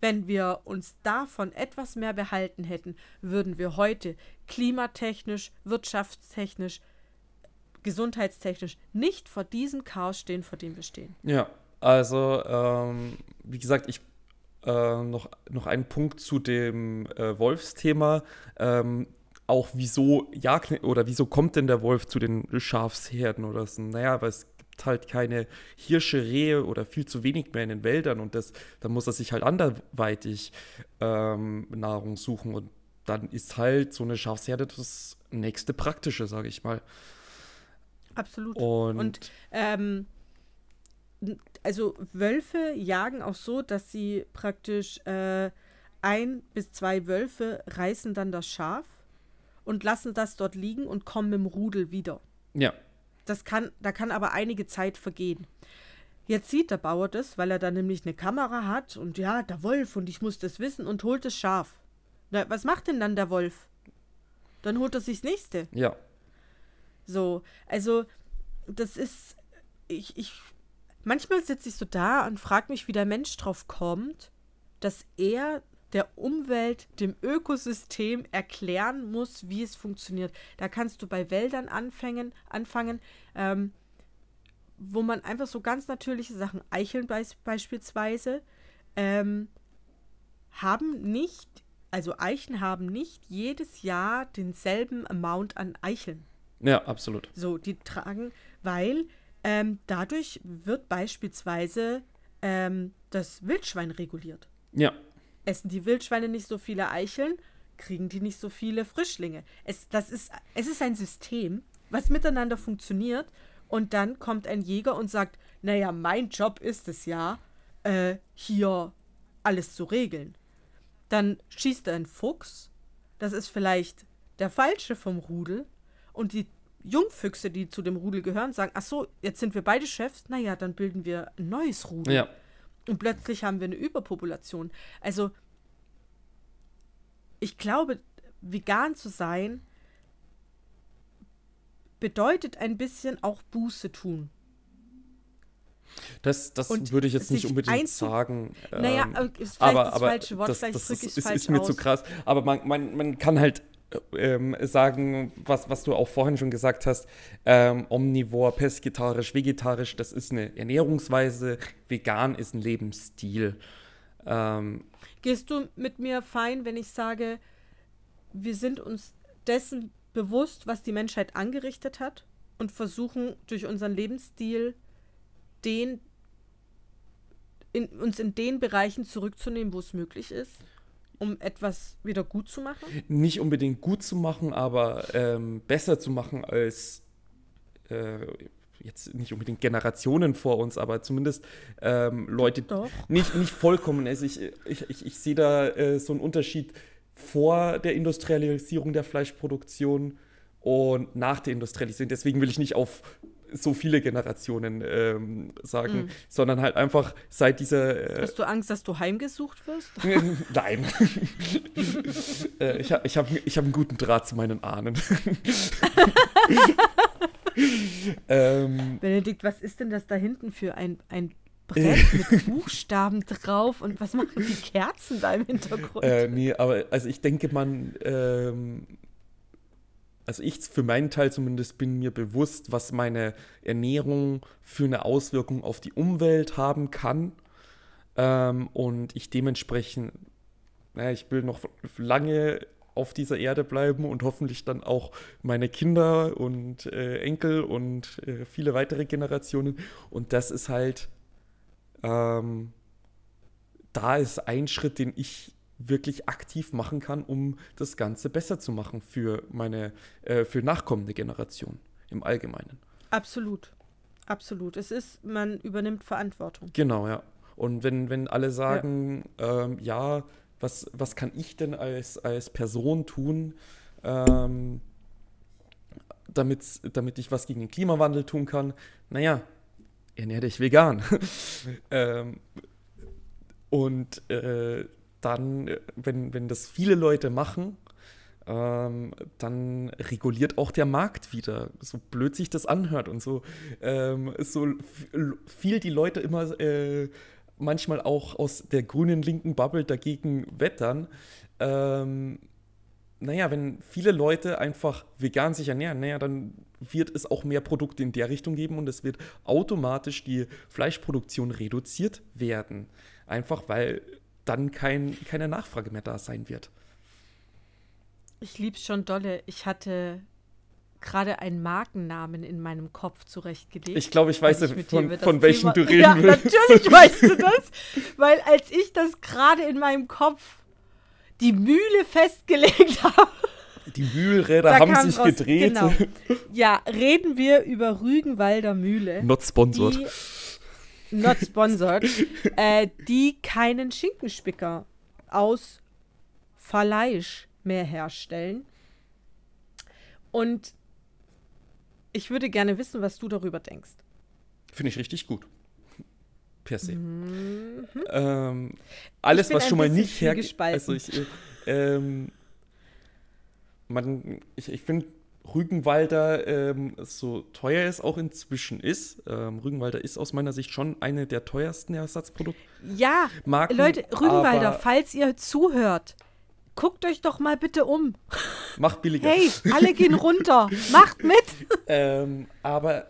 wenn wir uns davon etwas mehr behalten hätten, würden wir heute klimatechnisch, wirtschaftstechnisch, gesundheitstechnisch nicht vor diesem Chaos stehen, vor dem wir stehen. Ja, also ähm, wie gesagt, ich äh, noch, noch einen Punkt zu dem äh, Wolfsthema. Ähm, auch wieso jagt oder wieso kommt denn der Wolf zu den Schafsherden oder so? Naja, weil es gibt halt keine Hirsche, Rehe oder viel zu wenig mehr in den Wäldern und das, dann muss er sich halt anderweitig ähm, Nahrung suchen und dann ist halt so eine Schafsherde das nächste Praktische, sage ich mal. Absolut. Und, Und ähm, also Wölfe jagen auch so, dass sie praktisch äh, ein bis zwei Wölfe reißen dann das Schaf und lassen das dort liegen und kommen im Rudel wieder. ja, Das kann, da kann aber einige Zeit vergehen. Jetzt sieht der Bauer das, weil er da nämlich eine Kamera hat und ja, der Wolf und ich muss das wissen und holt das Schaf. Na, was macht denn dann der Wolf? Dann holt er sich das nächste. ja, So, also das ist, ich, ich, manchmal sitze ich so da und frage mich, wie der Mensch drauf kommt, dass er der Umwelt, dem Ökosystem erklären muss, wie es funktioniert. Da kannst du bei Wäldern anfangen, anfangen, ähm, wo man einfach so ganz natürliche Sachen, Eicheln beis beispielsweise, ähm, haben nicht, also Eichen haben nicht jedes Jahr denselben Amount an Eicheln. Ja, absolut. So, die tragen, weil ähm, dadurch wird beispielsweise ähm, das Wildschwein reguliert. Ja, Essen die Wildschweine nicht so viele Eicheln, kriegen die nicht so viele Frischlinge. Es, das ist, es ist ein System, was miteinander funktioniert. Und dann kommt ein Jäger und sagt, naja, mein Job ist es ja, äh, hier alles zu regeln. Dann schießt er einen Fuchs, das ist vielleicht der falsche vom Rudel. Und die Jungfüchse, die zu dem Rudel gehören, sagen, ach so, jetzt sind wir beide Chefs, naja, dann bilden wir ein neues Rudel. ja, Und plötzlich haben wir eine Überpopulation. Also, ich glaube, vegan zu sein bedeutet ein bisschen auch Buße tun. das, das Und würde ich jetzt nicht unbedingt sagen. naja, ähm, aber ist vielleicht aber, das aber falsche Wort, das, vielleicht das ist, ist, ist mir aus. zu krass. Aber man, man, man kann halt ähm, sagen, was, was du auch vorhin schon gesagt hast, ähm, omnivor, pesketarisch, vegetarisch, das ist eine Ernährungsweise, vegan ist ein Lebensstil. Ähm, Gehst du mit mir fein, wenn ich sage, wir sind uns dessen bewusst, was die Menschheit angerichtet hat und versuchen durch unseren Lebensstil den in, uns in den Bereichen zurückzunehmen, wo es möglich ist, um etwas wieder gut zu machen? nicht unbedingt gut zu machen, aber ähm, besser zu machen als äh, jetzt nicht unbedingt Generationen vor uns, aber zumindest ähm, Leute, Doch. nicht, nicht vollkommen. Also ich, ich, ich, ich sehe da äh, so einen Unterschied vor der Industrialisierung der Fleischproduktion und nach der Industrialisierung. Deswegen will ich nicht auf so viele Generationen ähm, sagen, Mhm. sondern halt einfach seit dieser äh, Hast du Angst, dass du heimgesucht wirst? [laughs] Nein. [laughs] äh, ich habe ich hab, ich hab einen guten Draht zu meinen Ahnen. [laughs] ähm, Benedikt, was ist denn das da hinten für ein, ein Brett mit Buchstaben drauf und was machen die Kerzen da im Hintergrund? äh, nee, aber also ich denke, man, ähm, also ich für meinen Teil zumindest bin mir bewusst, was meine Ernährung für eine Auswirkung auf die Umwelt haben kann. Ähm, und ich dementsprechend, naja, ich will noch lange auf dieser Erde bleiben und hoffentlich dann auch meine Kinder und äh, Enkel und äh, viele weitere Generationen. Und das ist halt, ähm, da ist ein Schritt, den ich wirklich aktiv machen kann, um das Ganze besser zu machen für meine, äh, für nachkommende Generationen im Allgemeinen. Absolut. Absolut. Es ist, man übernimmt Verantwortung. Genau, ja. Und wenn, wenn alle sagen, ja, ähm, ja was, was kann ich denn als, als Person tun, ähm, damit, damit ich was gegen den Klimawandel tun kann, naja, ernähr dich vegan. [laughs] ähm, und äh, dann, wenn, wenn das viele Leute machen, ähm, dann reguliert auch der Markt wieder. So blöd sich das anhört und so, ähm, so viel die Leute immer äh, manchmal auch aus der grünen linken Bubble dagegen wettern. Ähm, naja, wenn viele Leute einfach vegan sich ernähren, naja, dann wird es auch mehr Produkte in der Richtung geben und es wird automatisch die Fleischproduktion reduziert werden. Einfach weil dann kein, keine Nachfrage mehr da sein wird. Ich lieb's schon dolle. Ich hatte gerade einen Markennamen in meinem Kopf zurechtgelegt. Ich glaube, ich weiß, ich von, von welchem du reden ja, willst. Natürlich [laughs] weißt du das, weil als ich das gerade in meinem Kopf die Mühle festgelegt [laughs] habe. Die Mühlräder haben sich raus, gedreht. Genau. Ja, reden wir über Rügenwalder Mühle. Not sponsored. Die, not [laughs] sponsored. äh, die keinen Schinkenspicker aus Fleisch mehr herstellen. Und ich würde gerne wissen, was du darüber denkst. Finde ich richtig gut. Per se. Mhm. Ähm, alles, was schon mal nicht hergestellt Also ich, äh, ähm, man, ich, ich finde, Rügenwalder ähm, so teuer es auch inzwischen ist. Ähm, Rügenwalder ist aus meiner Sicht schon eine der teuersten Ersatzprodukte. Ja, Marken, Leute, Rügenwalder, falls ihr zuhört, guckt euch doch mal bitte um. Macht billiger. Hey, alle gehen [laughs] runter. Macht mit. ähm, aber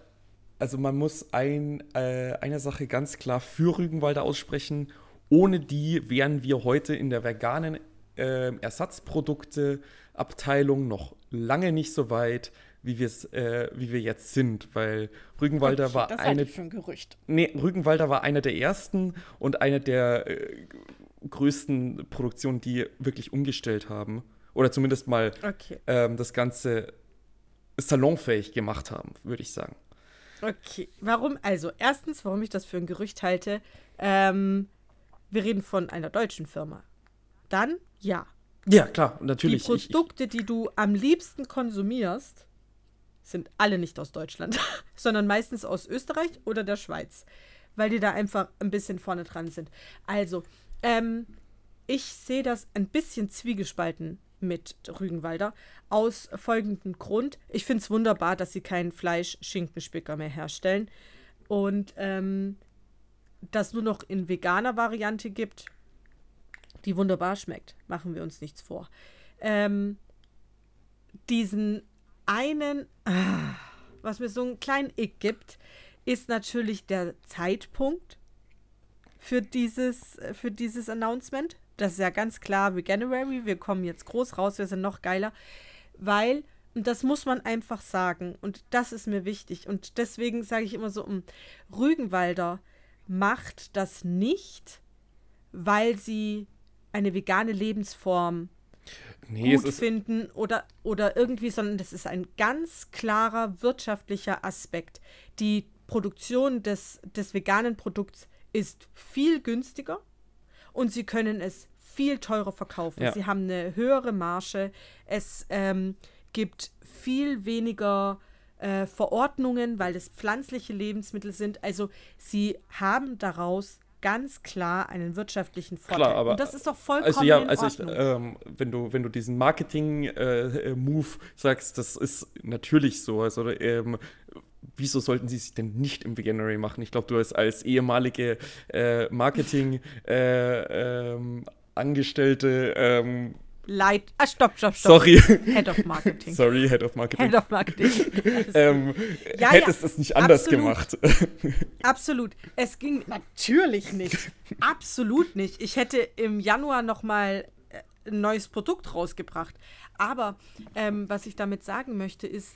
also man muss ein, äh, eine Sache ganz klar für Rügenwalder aussprechen. Ohne die wären wir heute in der veganen äh, Ersatzprodukte-Abteilung noch lange nicht so weit, wie, äh, wie wir jetzt sind, weil Rügenwalder okay, war das eine. Für ein Gerücht. Nee, Rügenwalder war einer der ersten und eine der äh, größten Produktionen, die wirklich umgestellt haben. Oder zumindest mal okay. ähm, das Ganze salonfähig gemacht haben, würde ich sagen. Okay, warum? Also, erstens, warum ich das für ein Gerücht halte. Ähm, wir reden von einer deutschen Firma. Dann, ja. Ja, klar, natürlich. Die Produkte, die du am liebsten konsumierst, sind alle nicht aus Deutschland, [laughs] sondern meistens aus Österreich oder der Schweiz, weil die da einfach ein bisschen vorne dran sind. Also, ähm, ich sehe das ein bisschen zwiegespalten mit Rügenwalder aus folgendem Grund. Ich finde es wunderbar, dass sie keinen Fleisch-Schinkenspicker mehr herstellen und ähm, das nur noch in veganer Variante gibt, die wunderbar schmeckt. Machen wir uns nichts vor. Ähm, diesen einen, ah, was mir so einen kleinen Ick gibt, ist natürlich der Zeitpunkt für dieses, für dieses Announcement. Das ist ja ganz klar Veganuary. Wir kommen jetzt groß raus, wir sind noch geiler. Weil, und das muss man einfach sagen, und das ist mir wichtig. Und deswegen sage ich immer so, um, Rügenwalder macht das nicht, weil sie eine vegane Lebensform nee, gut finden oder, oder irgendwie, sondern das ist ein ganz klarer wirtschaftlicher Aspekt. Die Produktion des, des veganen Produkts ist viel günstiger und sie können es viel teurer verkaufen. Ja. Sie haben eine höhere Marge. Es ähm, gibt viel weniger äh, Verordnungen, weil es pflanzliche Lebensmittel sind. Also sie haben daraus ganz klar einen wirtschaftlichen Vorteil. Klar, aber, und das ist doch vollkommen also ja, also ich, ähm, wenn du wenn du diesen Marketing-Move äh, sagst, das ist natürlich so. Also ähm, wieso sollten sie es denn nicht im Veganuary machen? Ich glaube, du hast als ehemalige äh, Marketing äh, ähm, Angestellte ähm, Leid. Ah, stopp, stopp, stopp. Sorry. Head of Marketing. Sorry, Head of Marketing. Head of Marketing. [laughs] ähm, ja, hättest ja, es nicht anders absolut, gemacht. [laughs] absolut. Es ging natürlich nicht. absolut nicht. Ich hätte im Januar noch mal äh, ein neues Produkt rausgebracht. Aber ähm, was ich damit sagen möchte, ist,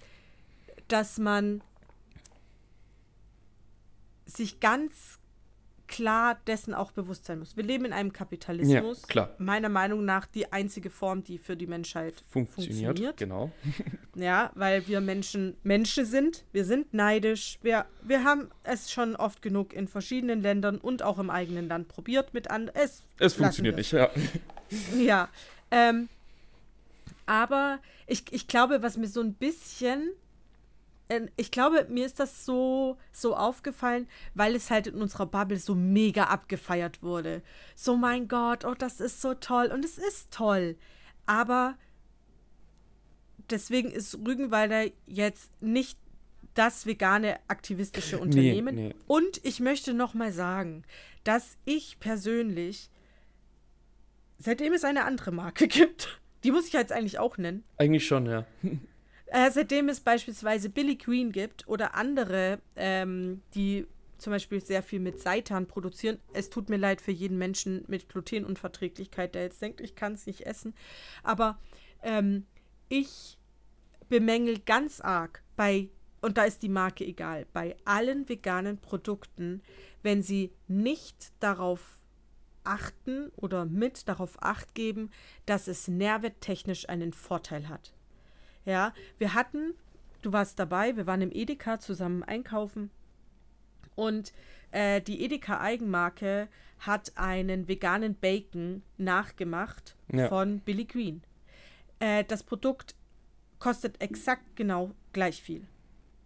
dass man sich ganz klar dessen auch bewusst sein muss. Wir leben in einem Kapitalismus. Ja, klar. Meiner Meinung nach die einzige Form, die für die Menschheit funktioniert. funktioniert. Genau. [laughs] ja, weil wir Menschen Menschen sind. Wir sind neidisch. Wir, wir haben es schon oft genug in verschiedenen Ländern und auch im eigenen Land probiert mit an. Es, es funktioniert nicht, ja. [laughs] Ja. Ähm, aber ich, ich glaube, was mir so ein bisschen ich glaube, mir ist das so, so aufgefallen, weil es halt in unserer Bubble so mega abgefeiert wurde. So, mein Gott, oh, das ist so toll. Und es ist toll. Aber deswegen ist Rügenwalder jetzt nicht das vegane aktivistische Unternehmen. Nee, nee. Und ich möchte noch mal sagen, dass ich persönlich, seitdem es eine andere Marke [laughs] gibt, die muss ich jetzt eigentlich auch nennen. Eigentlich schon, ja. [laughs] Äh, seitdem es beispielsweise Billy Green gibt oder andere, ähm, die zum Beispiel sehr viel mit Seitan produzieren. Es tut mir leid für jeden Menschen mit Glutenunverträglichkeit, der jetzt denkt, ich kann es nicht essen. Aber ähm, ich bemängel ganz arg bei, und da ist die Marke egal, bei allen veganen Produkten, wenn sie nicht darauf achten oder mit darauf acht geben, dass es nährwerttechnisch einen Vorteil hat. Ja, wir hatten, du warst dabei, wir waren im Edeka zusammen einkaufen und äh, die Edeka Eigenmarke hat einen veganen Bacon nachgemacht ja. von Billy Green. Äh, das Produkt kostet exakt genau gleich viel.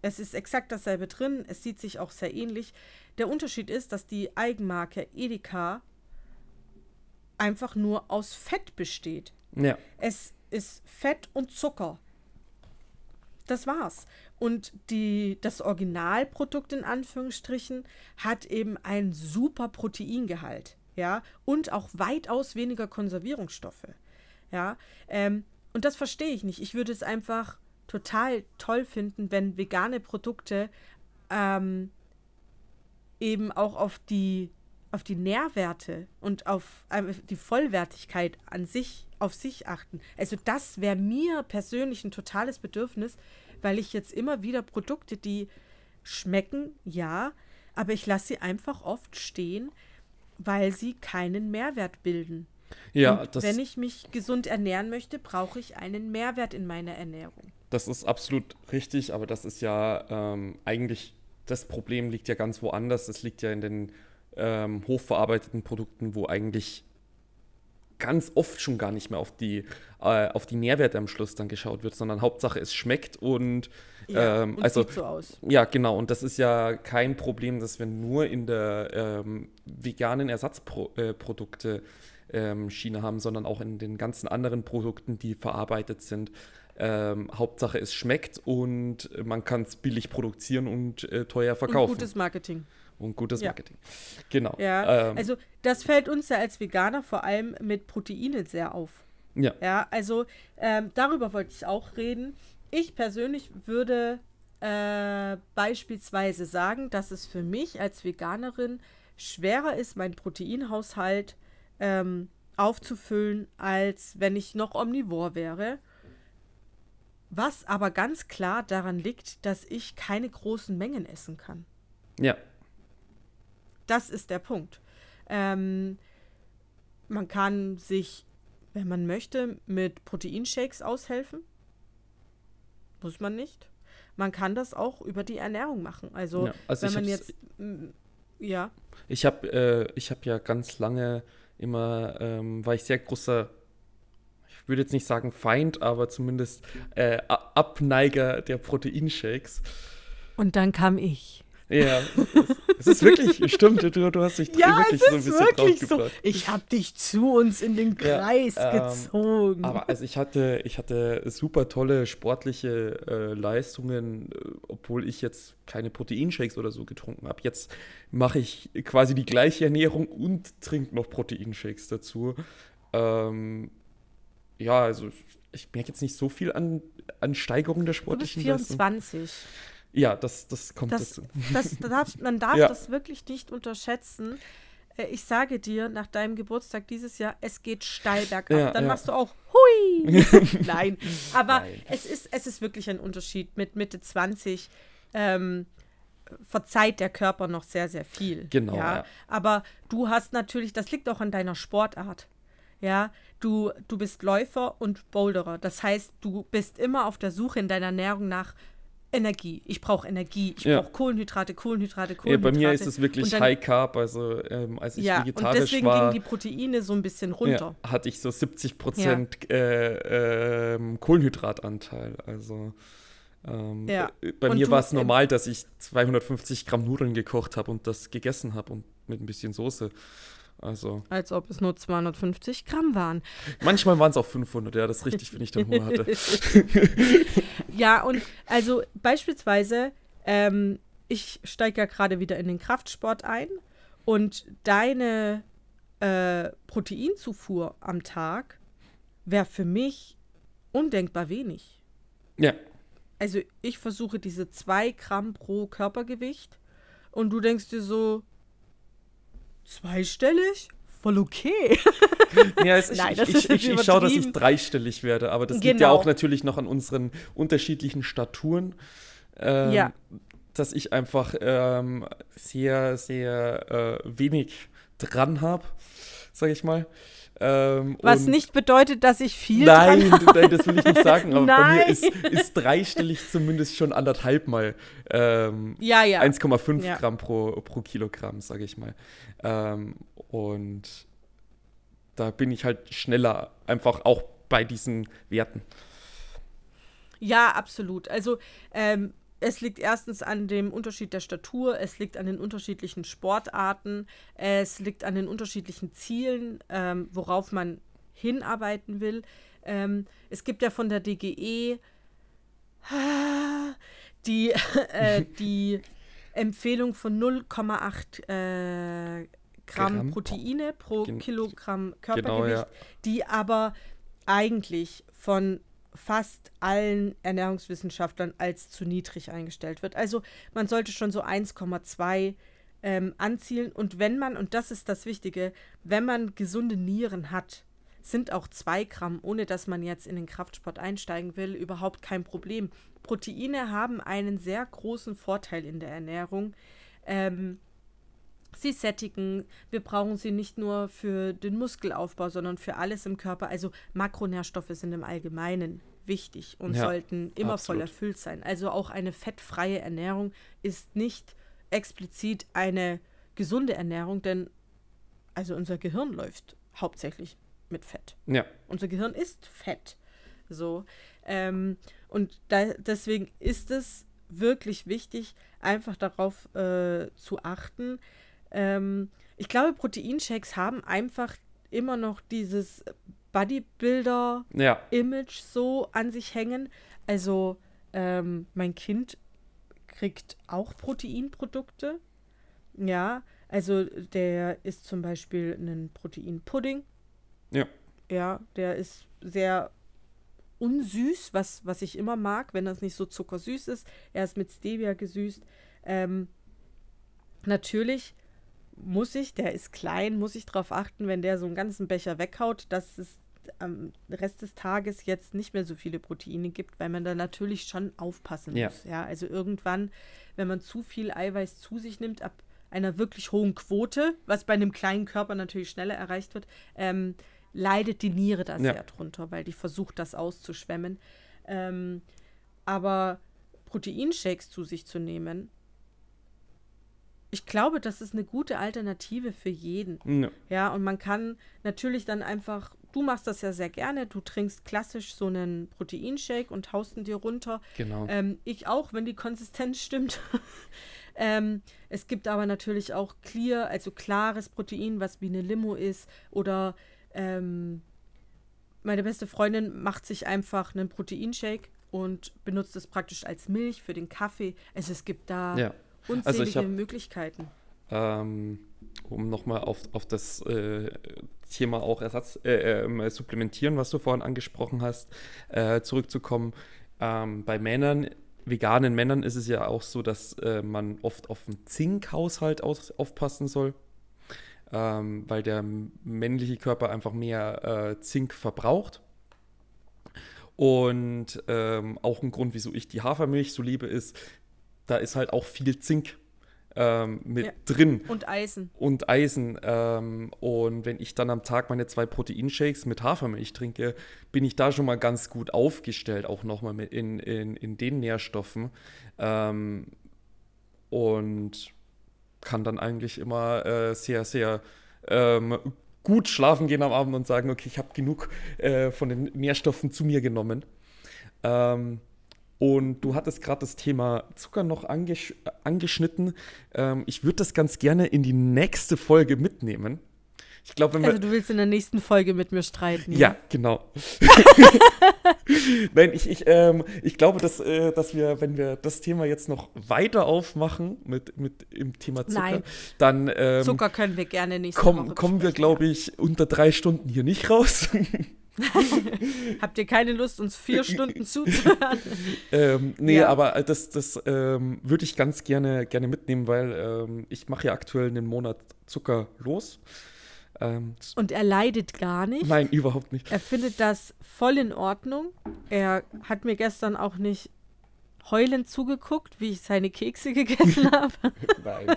Es ist exakt dasselbe drin, es sieht sich auch sehr ähnlich. Der Unterschied ist, dass die Eigenmarke Edeka einfach nur aus Fett besteht. Ja. Es ist Fett und Zucker. Das war's. Und die, das Originalprodukt in Anführungsstrichen hat eben einen super Proteingehalt, ja, und auch weitaus weniger Konservierungsstoffe. Ja, ähm, und das verstehe ich nicht. Ich würde es einfach total toll finden, wenn vegane Produkte ähm, eben auch auf die auf die Nährwerte und auf äh, die Vollwertigkeit an sich, auf sich achten. Also das wäre mir persönlich ein totales Bedürfnis, weil ich jetzt immer wieder Produkte, die schmecken, ja, aber ich lasse sie einfach oft stehen, weil sie keinen Mehrwert bilden. Ja, und wenn ich mich gesund ernähren möchte, brauche ich einen Mehrwert in meiner Ernährung. Das ist absolut richtig, aber das ist ja ähm, eigentlich, das Problem liegt ja ganz woanders. Es liegt ja in den ähm, hochverarbeiteten Produkten, wo eigentlich ganz oft schon gar nicht mehr auf die, äh, auf die Nährwerte am Schluss dann geschaut wird, sondern Hauptsache es schmeckt und, ja, ähm, und also sieht so aus. Ja, genau. Und das ist ja kein Problem, dass wir nur in der ähm, veganen Ersatzprodukte äh, ähm, Schiene haben, sondern auch in den ganzen anderen Produkten, die verarbeitet sind. Ähm, Hauptsache es schmeckt und man kann es billig produzieren und äh, teuer verkaufen. Und gutes Marketing und gutes Marketing. Genau. Ja, ähm, also das fällt uns ja als Veganer vor allem mit Proteinen sehr auf. Ja. Ja, also ähm, darüber wollte ich auch reden. Ich persönlich würde äh, beispielsweise sagen, dass es für mich als Veganerin schwerer ist, meinen Proteinhaushalt ähm, aufzufüllen, als wenn ich noch omnivor wäre. Was aber ganz klar daran liegt, dass ich keine großen Mengen essen kann. Ja. Das ist der Punkt. Ähm, man kann sich, wenn man möchte, mit Proteinshakes aushelfen. Muss man nicht. Man kann das auch über die Ernährung machen. Also, ja, also wenn man jetzt. Ja. Ich habe äh, hab ja ganz lange immer, ähm, war ich sehr großer ich würde jetzt nicht sagen Feind, aber zumindest äh, Abneiger der Proteinshakes. Und dann kam ich. Ja, es ist wirklich, stimmt, du, du hast dich ja, wirklich so ein bisschen wirklich so. Ich habe dich zu uns in den Kreis ja, ähm, gezogen. Aber also ich hatte, ich hatte super tolle sportliche äh, Leistungen, äh, obwohl ich jetzt keine Proteinshakes oder so getrunken habe. Jetzt mache ich quasi die gleiche Ernährung und trinke noch Proteinshakes dazu. Ähm, ja, also ich merke jetzt nicht so viel an, an Steigerung der sportlichen du bist 24. Leistung. Ja, das, das kommt das, dazu. [laughs] Das darf, man darf ja. das wirklich nicht unterschätzen. Äh, ich sage dir, nach deinem Geburtstag dieses Jahr, es geht steil [laughs] bergab. Ja, Dann ja. machst du auch Hui! [laughs] Nein, aber Nein. Es, ist, es ist wirklich ein Unterschied. Mit Mitte 20 ähm, verzeiht der Körper noch sehr, sehr viel. Genau. Ja? Aber du hast natürlich, das liegt auch an deiner Sportart. Ja, du, du bist Läufer und Boulderer. Das heißt, du bist immer auf der Suche in deiner Ernährung nach Energie. Ich brauche Energie. Ich ja. brauche Kohlenhydrate, Kohlenhydrate, Kohlenhydrate. Ja, bei mir ist es wirklich dann, High Carb. Also ähm, als ich ja, vegetarisch und deswegen war, gingen die Proteine so ein bisschen runter. Ja, hatte ich so 70 Prozent äh, äh, Kohlenhydratanteil. Also ähm. Äh, bei und mir war es normal, dass ich 250 Gramm Nudeln gekocht habe und das gegessen habe und mit ein bisschen Soße. Also. Als ob es nur 250 Gramm waren. Manchmal waren es auch 500, ja, das ist richtig, wenn ich den Hunger hatte. [laughs] ja, und also beispielsweise ähm, ich steige ja gerade wieder in den Kraftsport ein und deine äh, Proteinzufuhr am Tag wäre für mich undenkbar wenig. Ja. Also ich versuche diese zwei Gramm pro Körpergewicht und du denkst dir so, zweistellig? Voll okay. Ja, es, Nein, ich, ich, ich, ich schaue, dass ich dreistellig werde, aber das genau. liegt ja genau. auch natürlich noch an unseren unterschiedlichen Staturen. Ähm, ja. Dass ich einfach ähm, sehr, sehr äh, wenig dran habe, sage ich mal. Ähm, Was nicht bedeutet, dass ich viel nein, [laughs] nein, das will ich nicht sagen, aber bei mir ist, ist dreistellig zumindest schon anderthalb Mal ähm, ja, ja. 1,5 ja. Gramm pro, pro Kilogramm, sage ich mal. Ähm, und da bin ich halt schneller, einfach auch bei diesen Werten. Ja, absolut. Also ähm, es liegt erstens an dem Unterschied der Statur, es liegt an den unterschiedlichen Sportarten, es liegt an den unterschiedlichen Zielen, ähm, worauf man hinarbeiten will. Ähm, es gibt ja von der DGE die, [laughs] äh, die Empfehlung von 0,8 äh, Gramm, Gramm, Proteine pro Kilogramm Körpergewicht, genau, ja. die aber eigentlich von fast allen Ernährungswissenschaftlern als zu niedrig eingestellt wird. Also man sollte schon so 1,2 ähm, anzielen. Und wenn man, und das ist das Wichtige, wenn man gesunde Nieren hat, sind auch 2 Gramm, ohne dass man jetzt in den Kraftsport einsteigen will, überhaupt kein Problem. Proteine haben einen sehr großen Vorteil in der Ernährung. Ähm, sie sättigen. Wir brauchen sie nicht nur für den Muskelaufbau, sondern für alles im Körper. Also Makronährstoffe sind im Allgemeinen wichtig und ja, sollten immer absolut. voll erfüllt sein. Also auch eine fettfreie Ernährung ist nicht explizit eine gesunde Ernährung, denn also unser Gehirn läuft hauptsächlich mit Fett. Ja. Unser Gehirn ist Fett. So. Ähm, und da, deswegen ist es wirklich wichtig, einfach darauf äh, zu achten, ähm, ich glaube, Proteinshakes haben einfach immer noch dieses Bodybuilder-Image ja. so an sich hängen. Also, ähm, mein Kind kriegt auch Proteinprodukte. Ja, also der ist zum Beispiel ein Proteinpudding. Ja. Ja, der ist sehr unsüß, was, was ich immer mag, wenn das nicht so zuckersüß ist. Er ist mit Stevia gesüßt. Ähm, natürlich muss ich, der ist klein, muss ich darauf achten, wenn der so einen ganzen Becher weghaut, dass es am Rest des Tages jetzt nicht mehr so viele Proteine gibt, weil man da natürlich schon aufpassen ja. muss. Ja, also irgendwann, wenn man zu viel Eiweiß zu sich nimmt, ab einer wirklich hohen Quote, was bei einem kleinen Körper natürlich schneller erreicht wird, ähm, leidet die Niere da ja. sehr drunter, weil die versucht, das auszuschwemmen. Ähm, aber Proteinshakes zu sich zu nehmen, ich glaube, das ist eine gute Alternative für jeden. Ja. ja, und man kann natürlich dann einfach, du machst das ja sehr gerne, du trinkst klassisch so einen Proteinshake und haust ihn dir runter. Genau. Ähm, ich auch, wenn die Konsistenz stimmt. [laughs] ähm, es gibt aber natürlich auch clear, also klares Protein, was wie eine Limo ist. Oder ähm, meine beste Freundin macht sich einfach einen Proteinshake und benutzt es praktisch als Milch für den Kaffee. Also es gibt da ja Unzählige also hab, Möglichkeiten. Ähm, um nochmal auf, auf das äh, Thema auch Ersatz, äh, äh, supplementieren, was du vorhin angesprochen hast, äh, zurückzukommen. Ähm, bei Männern, veganen Männern ist es ja auch so, dass äh, man oft auf den Zinkhaushalt aus, aufpassen soll. Ähm, weil der männliche Körper einfach mehr äh, Zink verbraucht. Und ähm, auch ein Grund, wieso ich die Hafermilch so liebe, ist, da ist halt auch viel Zink ähm, mit ja. drin. Und Eisen. Und Eisen. Ähm, und wenn ich dann am Tag meine zwei Proteinshakes mit Hafermilch trinke, bin ich da schon mal ganz gut aufgestellt, auch nochmal in, in, in den Nährstoffen. Ähm, und kann dann eigentlich immer äh, sehr, sehr ähm, gut schlafen gehen am Abend und sagen, okay, ich habe genug äh, von den Nährstoffen zu mir genommen. Ähm, und du hattest gerade das Thema Zucker noch angesch angeschnitten. Ähm, ich würde das ganz gerne in die nächste Folge mitnehmen. Ich glaube, Also du willst in der nächsten Folge mit mir streiten. Ja, genau. [laughs] Nein, ich, ich, ähm, ich glaube, dass, äh, dass wir, wenn wir das Thema jetzt noch weiter aufmachen mit, mit im Thema Zucker, Nein. dann ähm, Zucker können wir gerne nächste komm, kommen wir, glaube ich, unter drei Stunden hier nicht raus. [laughs] [laughs] Habt ihr keine Lust, uns vier [laughs] Stunden zuzuhören? ähm, nee, Ja. aber das, das ähm, würde ich ganz gerne, gerne mitnehmen, weil ähm, ich mache ja aktuell einen Monat Zucker los. Ähm, Und er leidet gar nicht. nein, überhaupt nicht. Er findet das voll in Ordnung. Er hat mir gestern auch nicht heulend zugeguckt, wie ich seine Kekse [laughs] gegessen habe. Nein,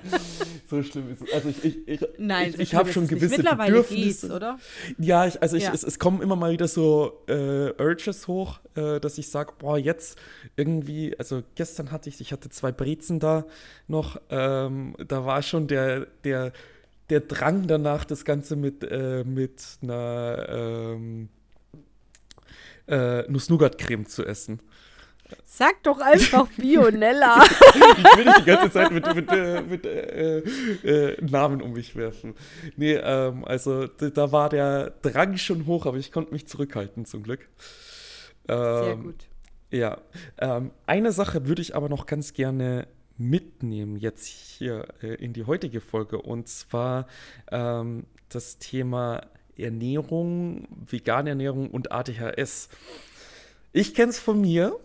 so schlimm ist es. Also ich, ich, ich, Nein, ich, ich habe schon gewisse Mittlerweile Bedürfnisse. geht's, oder? Ja, ich, also ich, Ja. Es, es kommen immer mal wieder so äh, Urges hoch, äh, dass ich sage, boah, jetzt irgendwie, also gestern hatte ich, ich hatte zwei Brezen da noch, ähm, da war schon der, der, der Drang danach, das Ganze mit, äh, mit einer ähm, äh, Nuss-Nougat-Creme zu essen. Sag doch einfach Bionella. [laughs] Ich will nicht die ganze Zeit mit, mit, äh, mit äh, äh, Namen um mich werfen. Nee, ähm, also da war der Drang schon hoch, aber ich konnte mich zurückhalten zum Glück. Sehr Ähm, gut. Ja, ähm, eine Sache würde ich aber noch ganz gerne mitnehmen jetzt hier äh, in die heutige Folge und zwar ähm, das Thema Ernährung, vegane Ernährung und ADHS. Ich kenne es von mir.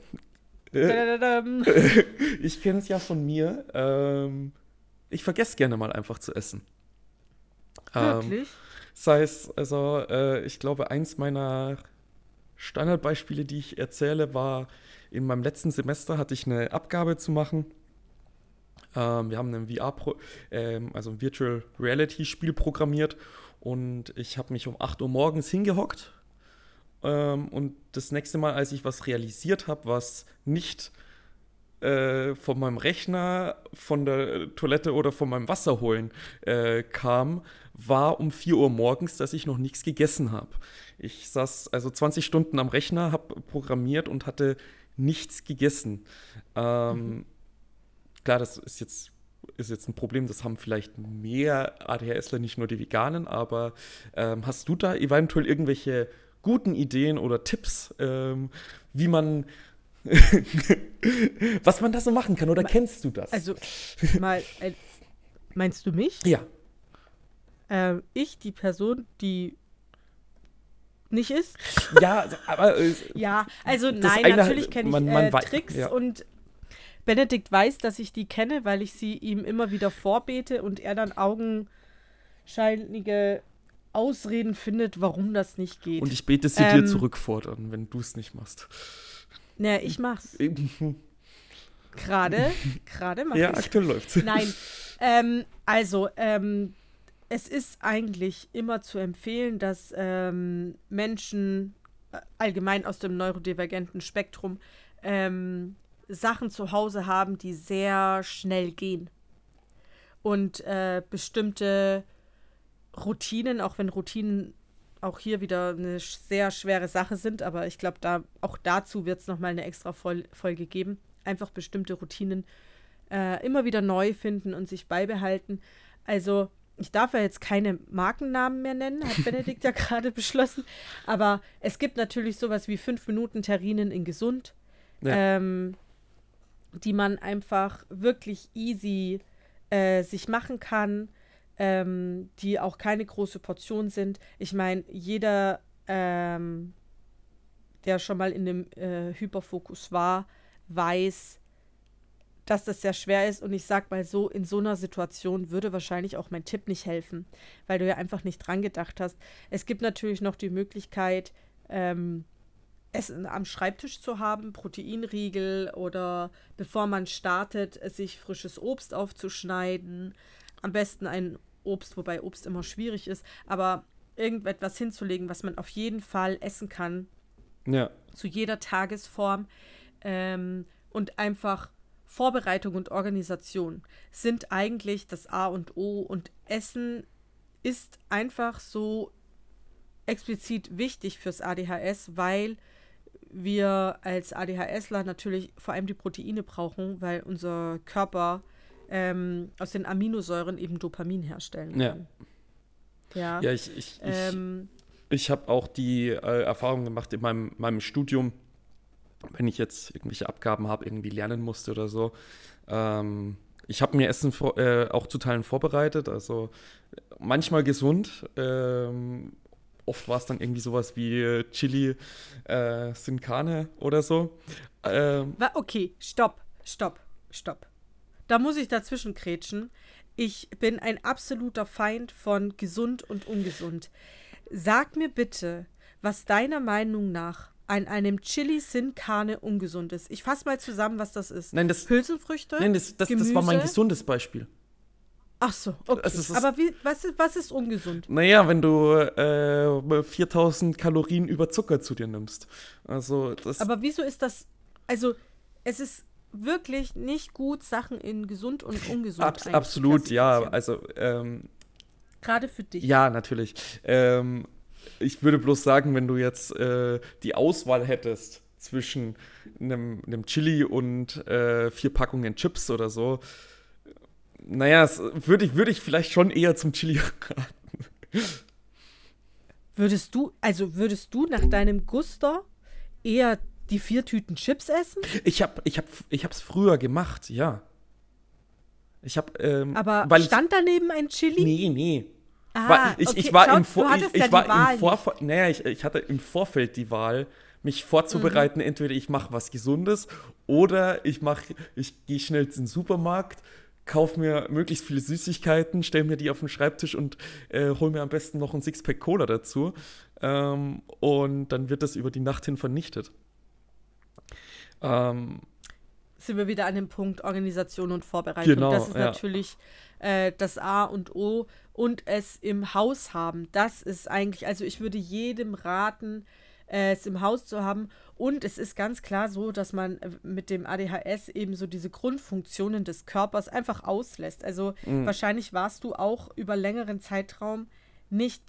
[laughs] Ich kenne es ja von mir. Ähm, ich vergesse gerne mal einfach zu essen. Ähm, Wirklich? sei es, also äh, ich glaube, eins meiner Standardbeispiele, die ich erzähle, war in meinem letzten Semester hatte ich eine Abgabe zu machen. Ähm, wir haben ein VR, ähm, also ein Virtual Reality Spiel programmiert und ich habe mich um 8 Uhr morgens hingehockt. Ähm, und das nächste Mal, als ich was realisiert habe, was nicht äh, von meinem Rechner, von der Toilette oder von meinem Wasser holen äh, kam, war um 4 Uhr morgens, dass ich noch nichts gegessen habe. Ich saß also 20 Stunden am Rechner, habe programmiert und hatte nichts gegessen. Ähm, Klar, das ist jetzt, ist jetzt ein Problem, das haben vielleicht mehr ADHSler, nicht nur die Veganen, aber ähm, hast du da eventuell irgendwelche guten Ideen oder Tipps, ähm, wie man [laughs] was man da so machen kann oder kennst du das? Also, mal, äh, meinst du mich? ja. Ähm, ich, die Person, die nicht ist? Ja, also, aber äh, Ja, also nein, eine- natürlich kenne ich man- man äh, Tricks ja. und Benedikt weiß, dass ich die kenne, weil ich sie ihm immer wieder vorbete und er dann augenscheinliche Ausreden findet, warum das nicht geht. und ich bete sie Ähm, dir zurückfordern, wenn du es nicht machst. naja, ich mach's. [laughs] Gerade, gerade mach ja, aktuell läuft's. Nein, ähm, also, ähm, es ist eigentlich immer zu empfehlen, dass ähm, Menschen äh, allgemein aus dem neurodivergenten Spektrum ähm, Sachen zu Hause haben, die sehr schnell gehen. Und äh, bestimmte Routinen, auch wenn Routinen auch hier wieder eine sehr schwere Sache sind, aber ich glaube, da, auch dazu wird es nochmal eine extra Fol Folge geben. Einfach bestimmte Routinen äh, immer wieder neu finden und sich beibehalten. Also, ich darf ja jetzt keine Markennamen mehr nennen, hat [laughs] Benedikt ja gerade beschlossen. Aber es gibt natürlich sowas wie 5 Minuten Terrinen in gesund, Ja. ähm, die man einfach wirklich easy äh, sich machen kann, ähm, die auch keine große Portion sind. Ich meine, jeder, ähm, der schon mal in dem äh, Hyperfokus war, weiß, dass das sehr schwer ist. Und ich sag mal so, in so einer Situation würde wahrscheinlich auch mein Tipp nicht helfen, weil du ja einfach nicht dran gedacht hast. Es gibt natürlich noch die Möglichkeit, ähm, Essen am Schreibtisch zu haben, Proteinriegel oder bevor man startet, sich frisches Obst aufzuschneiden. Am besten ein Obst, wobei Obst immer schwierig ist, aber irgendetwas hinzulegen, was man auf jeden Fall essen kann, Ja. zu jeder Tagesform. Ähm, und einfach Vorbereitung und Organisation sind eigentlich das A und O. Und Essen ist einfach so explizit wichtig fürs ADHS, weil wir als ADHSler natürlich vor allem die Proteine brauchen, weil unser Körper ähm, aus den Aminosäuren eben Dopamin herstellen Ja. kann. Ja, Ja, ich, ich, ähm, ich, ich habe auch die äh, Erfahrung gemacht in meinem, meinem Studium, wenn ich jetzt irgendwelche Abgaben habe, irgendwie lernen musste oder so. Ähm, ich habe mir Essen vor, äh, auch zu Teilen vorbereitet, also manchmal gesund. Ähm, oft war es dann irgendwie sowas wie Chili äh, Sin Carne oder so. Ähm, okay, stopp, stopp, stopp. Da muss ich dazwischen krätschen. Ich bin ein absoluter Feind von gesund und ungesund. Sag mir bitte, was deiner Meinung nach an einem Chili Sin Carne ungesund ist. Ich fasse mal zusammen, was das ist. nein, das, Hülsenfrüchte? nein das, das, das war mein Gemüse? gesundes Beispiel. Ach so, okay. Ist- Aber wie, was, ist, was ist ungesund? Naja, wenn du äh, 4000 Kalorien über Zucker zu dir nimmst. Also, das. Aber wieso ist das. Also, es ist wirklich nicht gut, Sachen in gesund und ungesund abs absolut, ja. Also, ähm, Gerade für dich. ja, natürlich. Ähm, ich würde bloß sagen, wenn du jetzt äh, die Auswahl hättest zwischen einem, einem Chili und äh, vier Packungen Chips oder so, naja, würde ich, würde ich vielleicht schon eher zum Chili [laughs] raten. Würdest du, also würdest du nach deinem Guster eher die vier Tüten Chips essen? Ich habe ich hab, ich hab's früher gemacht, ja. Ich habe, ähm, Aber weil ich, stand daneben ein Chili? Nee, nee. Ah, War- ich, okay, ich war schau, im Vor ich, ich ja war im Vorfeld, naja, ich, ich hatte im Vorfeld die Wahl, mich vorzubereiten, Mhm. entweder ich mache was Gesundes oder ich mache, ich gehe schnell den Supermarkt, kaufe mir möglichst viele Süßigkeiten, stelle mir die auf den Schreibtisch und äh, hole mir am besten noch ein Sixpack Cola dazu. Ähm, und dann wird das über die Nacht hin vernichtet. Ähm, Sind wir wieder an dem Punkt Organisation und Vorbereitung. Genau, das ist ja. natürlich äh, das A und O und es im Haus haben. Das ist eigentlich, also ich würde jedem raten, äh, es im Haus zu haben. Und es ist ganz klar so, dass man äh, mit dem ADHS eben so diese Grundfunktionen des Körpers einfach auslässt. Also Mhm. wahrscheinlich warst du auch über längeren Zeitraum nicht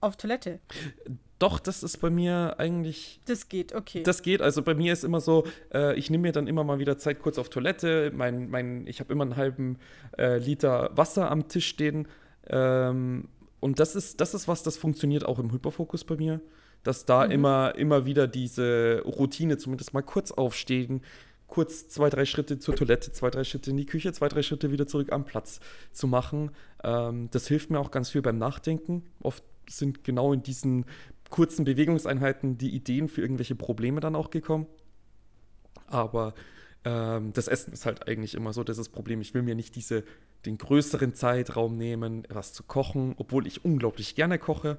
auf Toilette. Doch, das ist bei mir eigentlich Das geht, okay. Das geht. Also bei mir ist immer so, äh, ich nehme mir dann immer mal wieder Zeit kurz auf Toilette. Mein, mein, ich habe immer einen halben äh, Liter Wasser am Tisch stehen. Ähm, und das ist, das ist was, das funktioniert auch im Hyperfokus bei mir. Dass da immer, immer wieder diese Routine, zumindest mal kurz aufstehen, kurz zwei, drei Schritte zur Toilette, zwei, drei Schritte in die Küche, zwei, drei Schritte wieder zurück am Platz zu machen. Ähm, das hilft mir auch ganz viel beim Nachdenken. Oft sind genau in diesen kurzen Bewegungseinheiten die Ideen für irgendwelche Probleme dann auch gekommen. Aber ähm, das Essen ist halt eigentlich immer so das ist das Problem. Ich will mir nicht diese, den größeren Zeitraum nehmen, was zu kochen, obwohl ich unglaublich gerne koche.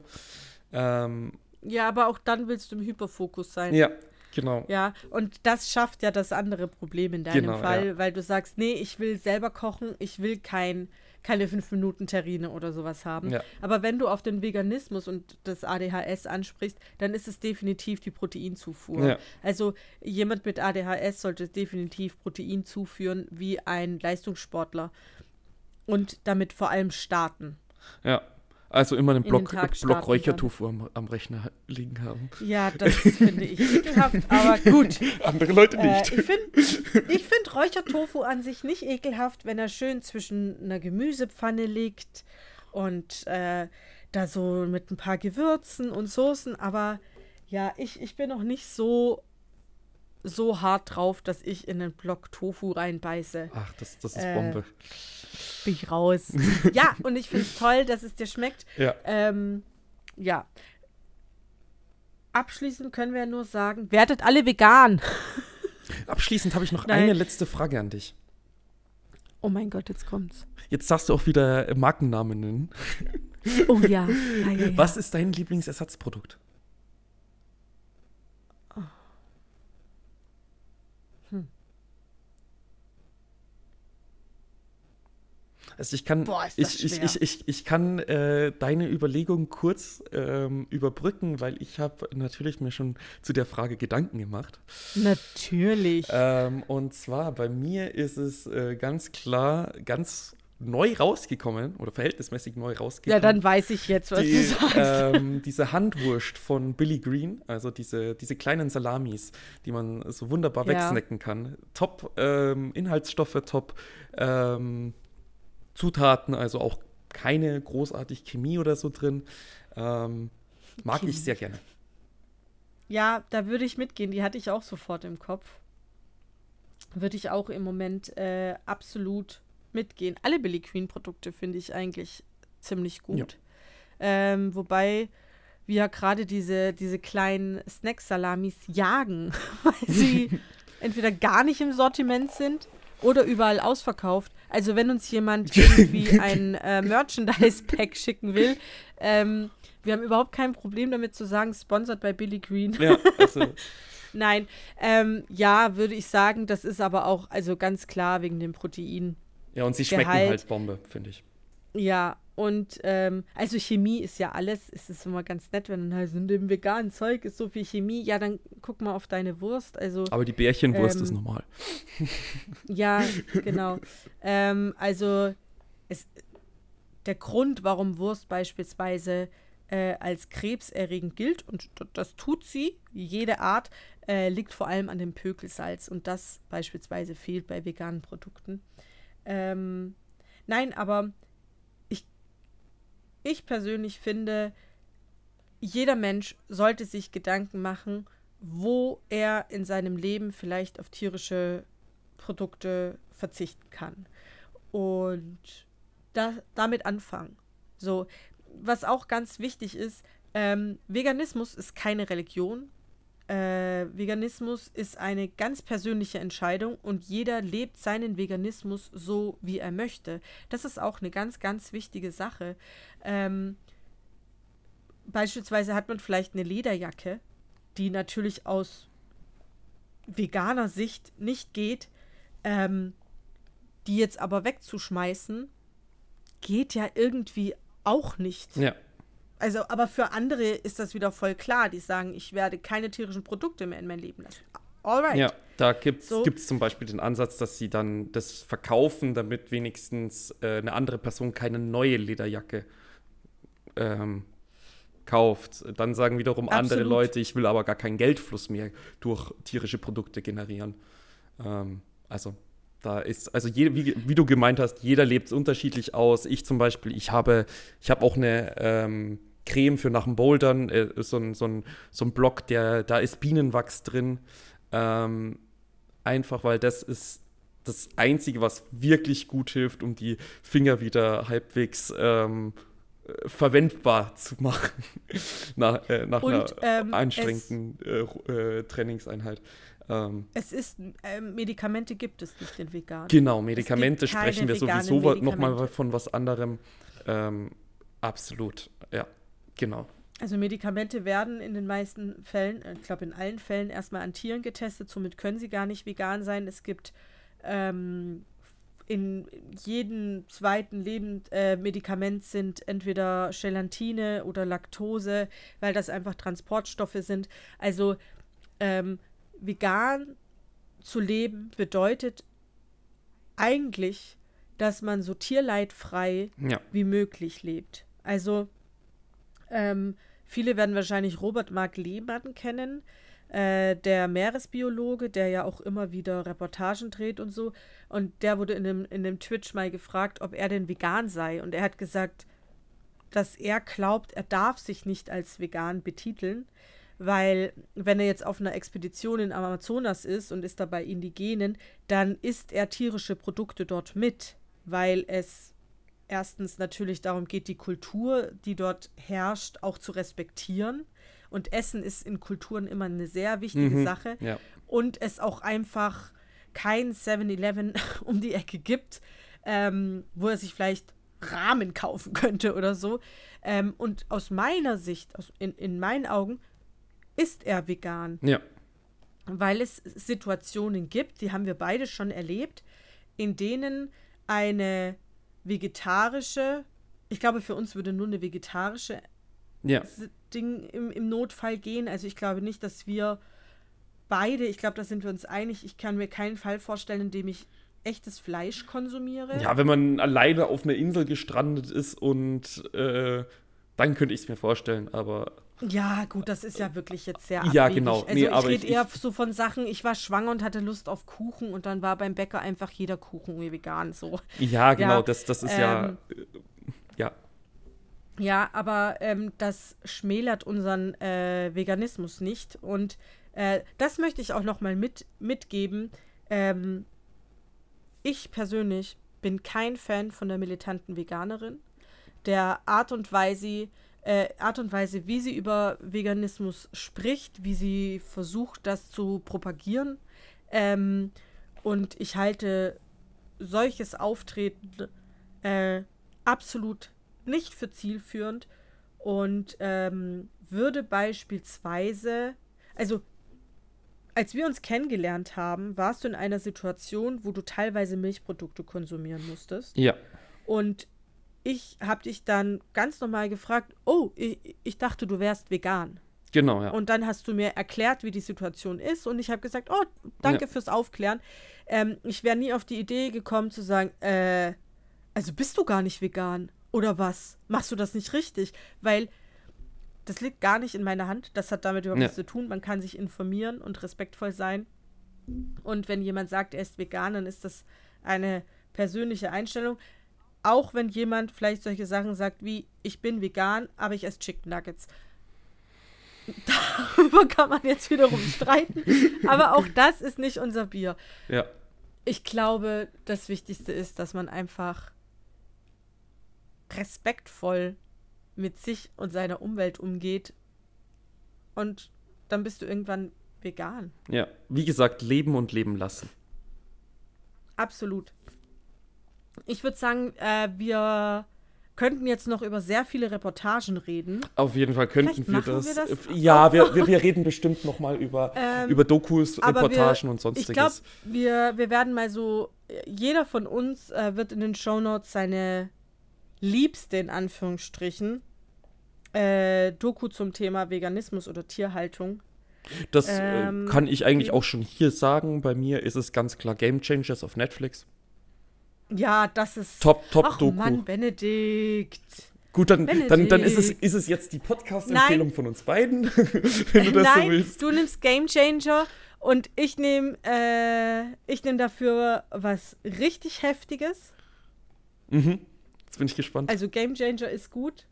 Ähm, ja, aber auch dann willst du im Hyperfokus sein. ja, genau. Ja, und das schafft ja das andere Problem in deinem Genau, Fall, ja. weil du sagst, nee, ich will selber kochen, ich will kein, keine fünf Minuten Terrine oder sowas haben. Ja. Aber wenn du auf den Veganismus und das ADHS ansprichst, dann ist es definitiv die Proteinzufuhr. Ja. Also jemand mit ADHS sollte definitiv Protein zuführen wie ein Leistungssportler und damit vor allem starten. Ja. Also immer einen Block, Block starten Räuchertofu am, am Rechner liegen haben. Ja, das finde ich ekelhaft, aber [laughs] gut. Andere Leute Äh, nicht. ich finde [laughs] ich find Räuchertofu an sich nicht ekelhaft, wenn er schön zwischen einer Gemüsepfanne liegt und äh, da so mit ein paar Gewürzen und Soßen. Aber ja, ich, ich bin noch nicht so, so hart drauf, dass ich in einen Block Tofu reinbeiße. Ach, das, das ist äh, Bombe. Bin ich raus. [laughs] ja, und ich finde es toll, dass es dir schmeckt. Ja. Ähm, ja. Abschließend können wir nur sagen, werdet alle vegan. [laughs] Abschließend habe ich noch Nein. eine letzte Frage an dich. Oh mein Gott, jetzt kommt's. Jetzt darfst du auch wieder Markennamen nennen. Oh ja. ja, ja, ja. Was ist dein Lieblingsersatzprodukt? Also ich kann, Boah, ich, ich, ich, ich, ich kann äh, deine Überlegung kurz ähm, überbrücken, weil ich habe natürlich mir schon zu der Frage Gedanken gemacht. Natürlich. Ähm, und zwar bei mir ist es äh, ganz klar, ganz neu rausgekommen oder verhältnismäßig neu ja, rausgekommen. dann weiß ich jetzt, was die, du sagst. ähm, diese Handwurst von Billy Green, also diese, diese kleinen Salamis, die man so wunderbar Ja. wegsnacken kann. Top ähm, Inhaltsstoffe, top ähm, Zutaten, also auch keine großartig Chemie oder so drin. Ähm, mag Chemie. ich sehr gerne. Ja, da würde ich mitgehen. Die hatte ich auch sofort im Kopf. Würde ich auch im Moment äh, absolut mitgehen. Alle Billy Queen Produkte finde ich eigentlich ziemlich gut. Ja. Ähm, wobei wir ja gerade diese, diese kleinen Snack-Salamis jagen, [laughs] weil sie [laughs] entweder gar nicht im Sortiment sind oder überall ausverkauft. Also wenn uns jemand [laughs] irgendwie ein äh, Merchandise-Pack schicken will, ähm, wir haben überhaupt kein Problem damit zu sagen, sponsored bei Billy Green. Ja, also. [laughs] Nein, ähm, ja, würde ich sagen, das ist aber auch, also ganz klar wegen dem Protein. Ja, und sie schmecken Gehalt. halt Bombe, finde ich. Ja, und ähm, also Chemie ist ja alles. Es ist immer ganz nett, wenn dann heißt, in dem veganen Zeug ist so viel Chemie. Ja, dann guck mal auf deine Wurst. Also, Aber die Bärchenwurst ähm, ist normal. [laughs] [laughs] Ja, genau. ähm, also es, der Grund, warum Wurst beispielsweise äh, als krebserregend gilt, und das tut sie, jede Art, äh, liegt vor allem an dem Pökelsalz. Und das beispielsweise fehlt bei veganen Produkten. Ähm, nein, aber ich persönlich finde, jeder Mensch sollte sich Gedanken machen, wo er in seinem Leben vielleicht auf tierische Produkte verzichten kann. Und da, damit anfangen. So, was auch ganz wichtig ist, ähm, Veganismus ist keine Religion. Äh, Veganismus ist eine ganz persönliche Entscheidung und jeder lebt seinen Veganismus so, wie er möchte. Das ist auch eine ganz, ganz wichtige Sache. Ähm, beispielsweise hat man vielleicht eine Lederjacke, die natürlich aus veganer Sicht nicht geht, ähm, die jetzt aber wegzuschmeißen, geht ja irgendwie auch nicht. Ja. Also, aber für andere ist das wieder voll klar. Die sagen, ich werde keine tierischen Produkte mehr in mein Leben lassen. Alright. Ja, da gibt es so. zum Beispiel den Ansatz, dass sie dann das verkaufen, damit wenigstens äh, eine andere Person keine neue Lederjacke ähm, kauft. Dann sagen wiederum Absolut. andere Leute, ich will aber gar keinen Geldfluss mehr durch tierische Produkte generieren. Ähm, also da ist, also je, wie, wie, du gemeint hast, jeder lebt es unterschiedlich aus. Ich zum Beispiel, ich habe, ich habe auch eine ähm, Creme für nach dem Bouldern, äh, so, ein, so, ein, so ein Block, der, da ist Bienenwachs drin. Ähm, einfach, weil das ist das Einzige, was wirklich gut hilft, um die Finger wieder halbwegs ähm, verwendbar zu machen [laughs] nach, äh, nach Und, einer ähm, anstrengenden äh, äh, Trainingseinheit. Ähm, es ist, äh, Medikamente gibt es nicht in vegan. Genau, Medikamente sprechen wir sowieso nochmal von was anderem. Ähm, absolut, ja, genau. Also Medikamente werden in den meisten Fällen, äh, ich glaube in allen Fällen erstmal an Tieren getestet, somit können sie gar nicht vegan sein. Es gibt ähm, in jedem zweiten Lebensmedikament äh, sind entweder Gelatine oder Laktose, weil das einfach Transportstoffe sind. Also ähm, vegan zu leben bedeutet eigentlich, dass man so tierleidfrei ja. wie möglich lebt. Also ähm, viele werden wahrscheinlich Robert Mark Lehmann kennen, äh, der Meeresbiologe, der ja auch immer wieder Reportagen dreht und so. Und der wurde in dem, in dem Twitch mal gefragt, ob er denn vegan sei. Und er hat gesagt, dass er glaubt, er darf sich nicht als vegan betiteln, weil wenn er jetzt auf einer Expedition in Amazonas ist und ist dabei Indigenen, dann isst er tierische Produkte dort mit, weil es erstens natürlich darum geht, die Kultur, die dort herrscht, auch zu respektieren. Und Essen ist in Kulturen immer eine sehr wichtige mhm, Sache. Ja. Und es auch einfach kein 7-Eleven [laughs] um die Ecke gibt, ähm, wo er sich vielleicht Rahmen kaufen könnte oder so. Ähm, und aus meiner Sicht, aus, in, in meinen Augen, ist er vegan. Ja. Weil es Situationen gibt, die haben wir beide schon erlebt, in denen eine vegetarische, ich glaube, für uns würde nur eine vegetarische ja. Ding im, im Notfall gehen. Also ich glaube nicht, dass wir beide, ich glaube, da sind wir uns einig, ich kann mir keinen Fall vorstellen, in dem ich echtes Fleisch konsumiere. Ja, wenn man alleine auf einer Insel gestrandet ist und äh, dann könnte ich es mir vorstellen, aber ja, gut, das ist ja wirklich jetzt sehr abwegig. Ja, genau. Also nee, ich rede eher so von Sachen, ich war schwanger und hatte Lust auf Kuchen und dann war beim Bäcker einfach jeder Kuchen vegan so. Ja, genau, ja, das, das ist ähm, ja Ja. Ja, aber ähm, das schmälert unseren äh, Veganismus nicht. Und äh, das möchte ich auch nochmal mit, mitgeben. Ähm, ich persönlich bin kein Fan von der militanten Veganerin. Der Art und Weise, äh, Art und Weise, wie sie über Veganismus spricht, wie sie versucht, das zu propagieren. Ähm, und ich halte solches Auftreten äh, absolut nicht für zielführend und ähm, würde beispielsweise, also als wir uns kennengelernt haben, warst du in einer Situation, wo du teilweise Milchprodukte konsumieren musstest. Ja. Und ich habe dich dann ganz normal gefragt, oh, ich, ich dachte, du wärst vegan. Genau, ja. Und dann hast du mir erklärt, wie die Situation ist. Und ich habe gesagt, oh, danke Ja. fürs Aufklären. Ähm, ich wäre nie auf die Idee gekommen zu sagen, äh, also bist du gar nicht vegan? Oder was? Machst du das nicht richtig? Weil das liegt gar nicht in meiner Hand. Das hat damit überhaupt Ja. nichts zu tun. Man kann sich informieren und respektvoll sein. Und wenn jemand sagt, er ist vegan, dann ist das eine persönliche Einstellung. Auch wenn jemand vielleicht solche Sachen sagt wie, ich bin vegan, aber ich esse Chicken Nuggets. [laughs] Darüber kann man jetzt wiederum streiten. [laughs] Aber auch das ist nicht unser Bier. Ja. Ich glaube, das Wichtigste ist, dass man einfach respektvoll mit sich und seiner Umwelt umgeht. Und dann bist du irgendwann vegan. Ja. Wie gesagt, leben und leben lassen. Absolut. Ich würde sagen, äh, wir könnten jetzt noch über sehr viele Reportagen reden. Auf jeden Fall könnten wir das. wir das Äh, Ja, wir, wir, wir [laughs] reden bestimmt noch mal über, Ähm, über Dokus, Reportagen wir, und sonstiges. Ich glaube, wir, wir werden mal so, jeder von uns äh, wird in den Shownotes seine liebste, in Anführungsstrichen, äh, Doku zum Thema Veganismus oder Tierhaltung. das ähm, äh, kann ich eigentlich auch schon hier sagen. Bei mir ist es ganz klar Game Changers auf Netflix. Ja, das ist. Top, top Ach Doku. Mann, Benedikt. Gut, dann, dann, dann ist, es, Benedikt. ist es jetzt die Podcast-Empfehlung von uns beiden, [laughs] wenn du das Nein, so willst. du nimmst Game Changer und ich nehme äh, ich nehm dafür was richtig Heftiges. Mhm. Jetzt bin ich gespannt. Also Game Changer ist gut.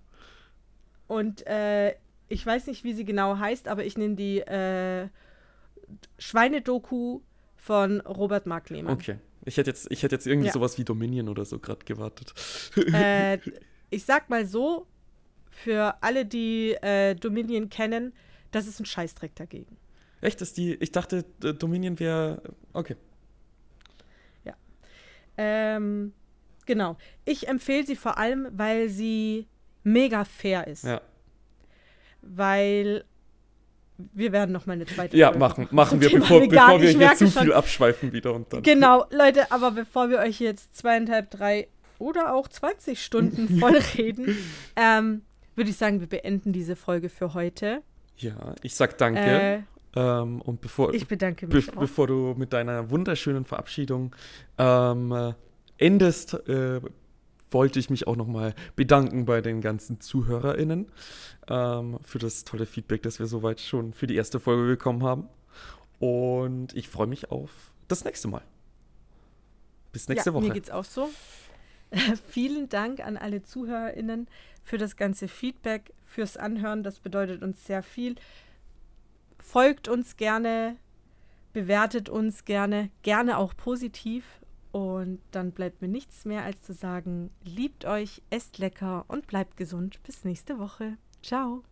Und äh, ich weiß nicht, wie sie genau heißt, aber ich nehme die äh, Schweinedoku von Robert Mark Lehmann. Okay. Ich hätte jetzt, ich hätte jetzt irgendwie Ja. sowas wie Dominion oder so gerade gewartet. Äh, [laughs] ich sag mal so, für alle, die äh, Dominion kennen, das ist ein Scheißdreck dagegen. Echt, ist die. Ich dachte, Dominion wäre. Okay. Ähm, genau. Ich empfehle sie vor allem, weil sie mega fair ist. Ja. Weil wir werden noch mal eine zweite Ja, Folge machen, machen wir, bevor, bevor wir hier zu schon. viel abschweifen wieder und dann. Genau, Leute, aber bevor wir euch jetzt zweieinhalb, drei oder auch 20 Stunden [laughs] voll reden, ähm, würde ich sagen, wir beenden diese Folge für heute. Ja, ich sag danke. Äh, ähm, und bevor, ich bedanke be mich auch. bevor du mit deiner wunderschönen Verabschiedung ähm, äh, endest, äh, wollte ich mich auch nochmal bedanken bei den ganzen ZuhörerInnen ähm, für das tolle Feedback, das wir soweit schon für die erste Folge bekommen haben. Und ich freue mich auf das nächste Mal. Bis nächste ja, Woche. Mir geht's auch so. [laughs] Vielen Dank an alle ZuhörerInnen für das ganze Feedback, fürs Anhören. Das bedeutet uns sehr viel. Folgt uns gerne, bewertet uns gerne, gerne auch positiv. Und dann bleibt mir nichts mehr als zu sagen, liebt euch, esst lecker und bleibt gesund. Bis nächste Woche. Ciao.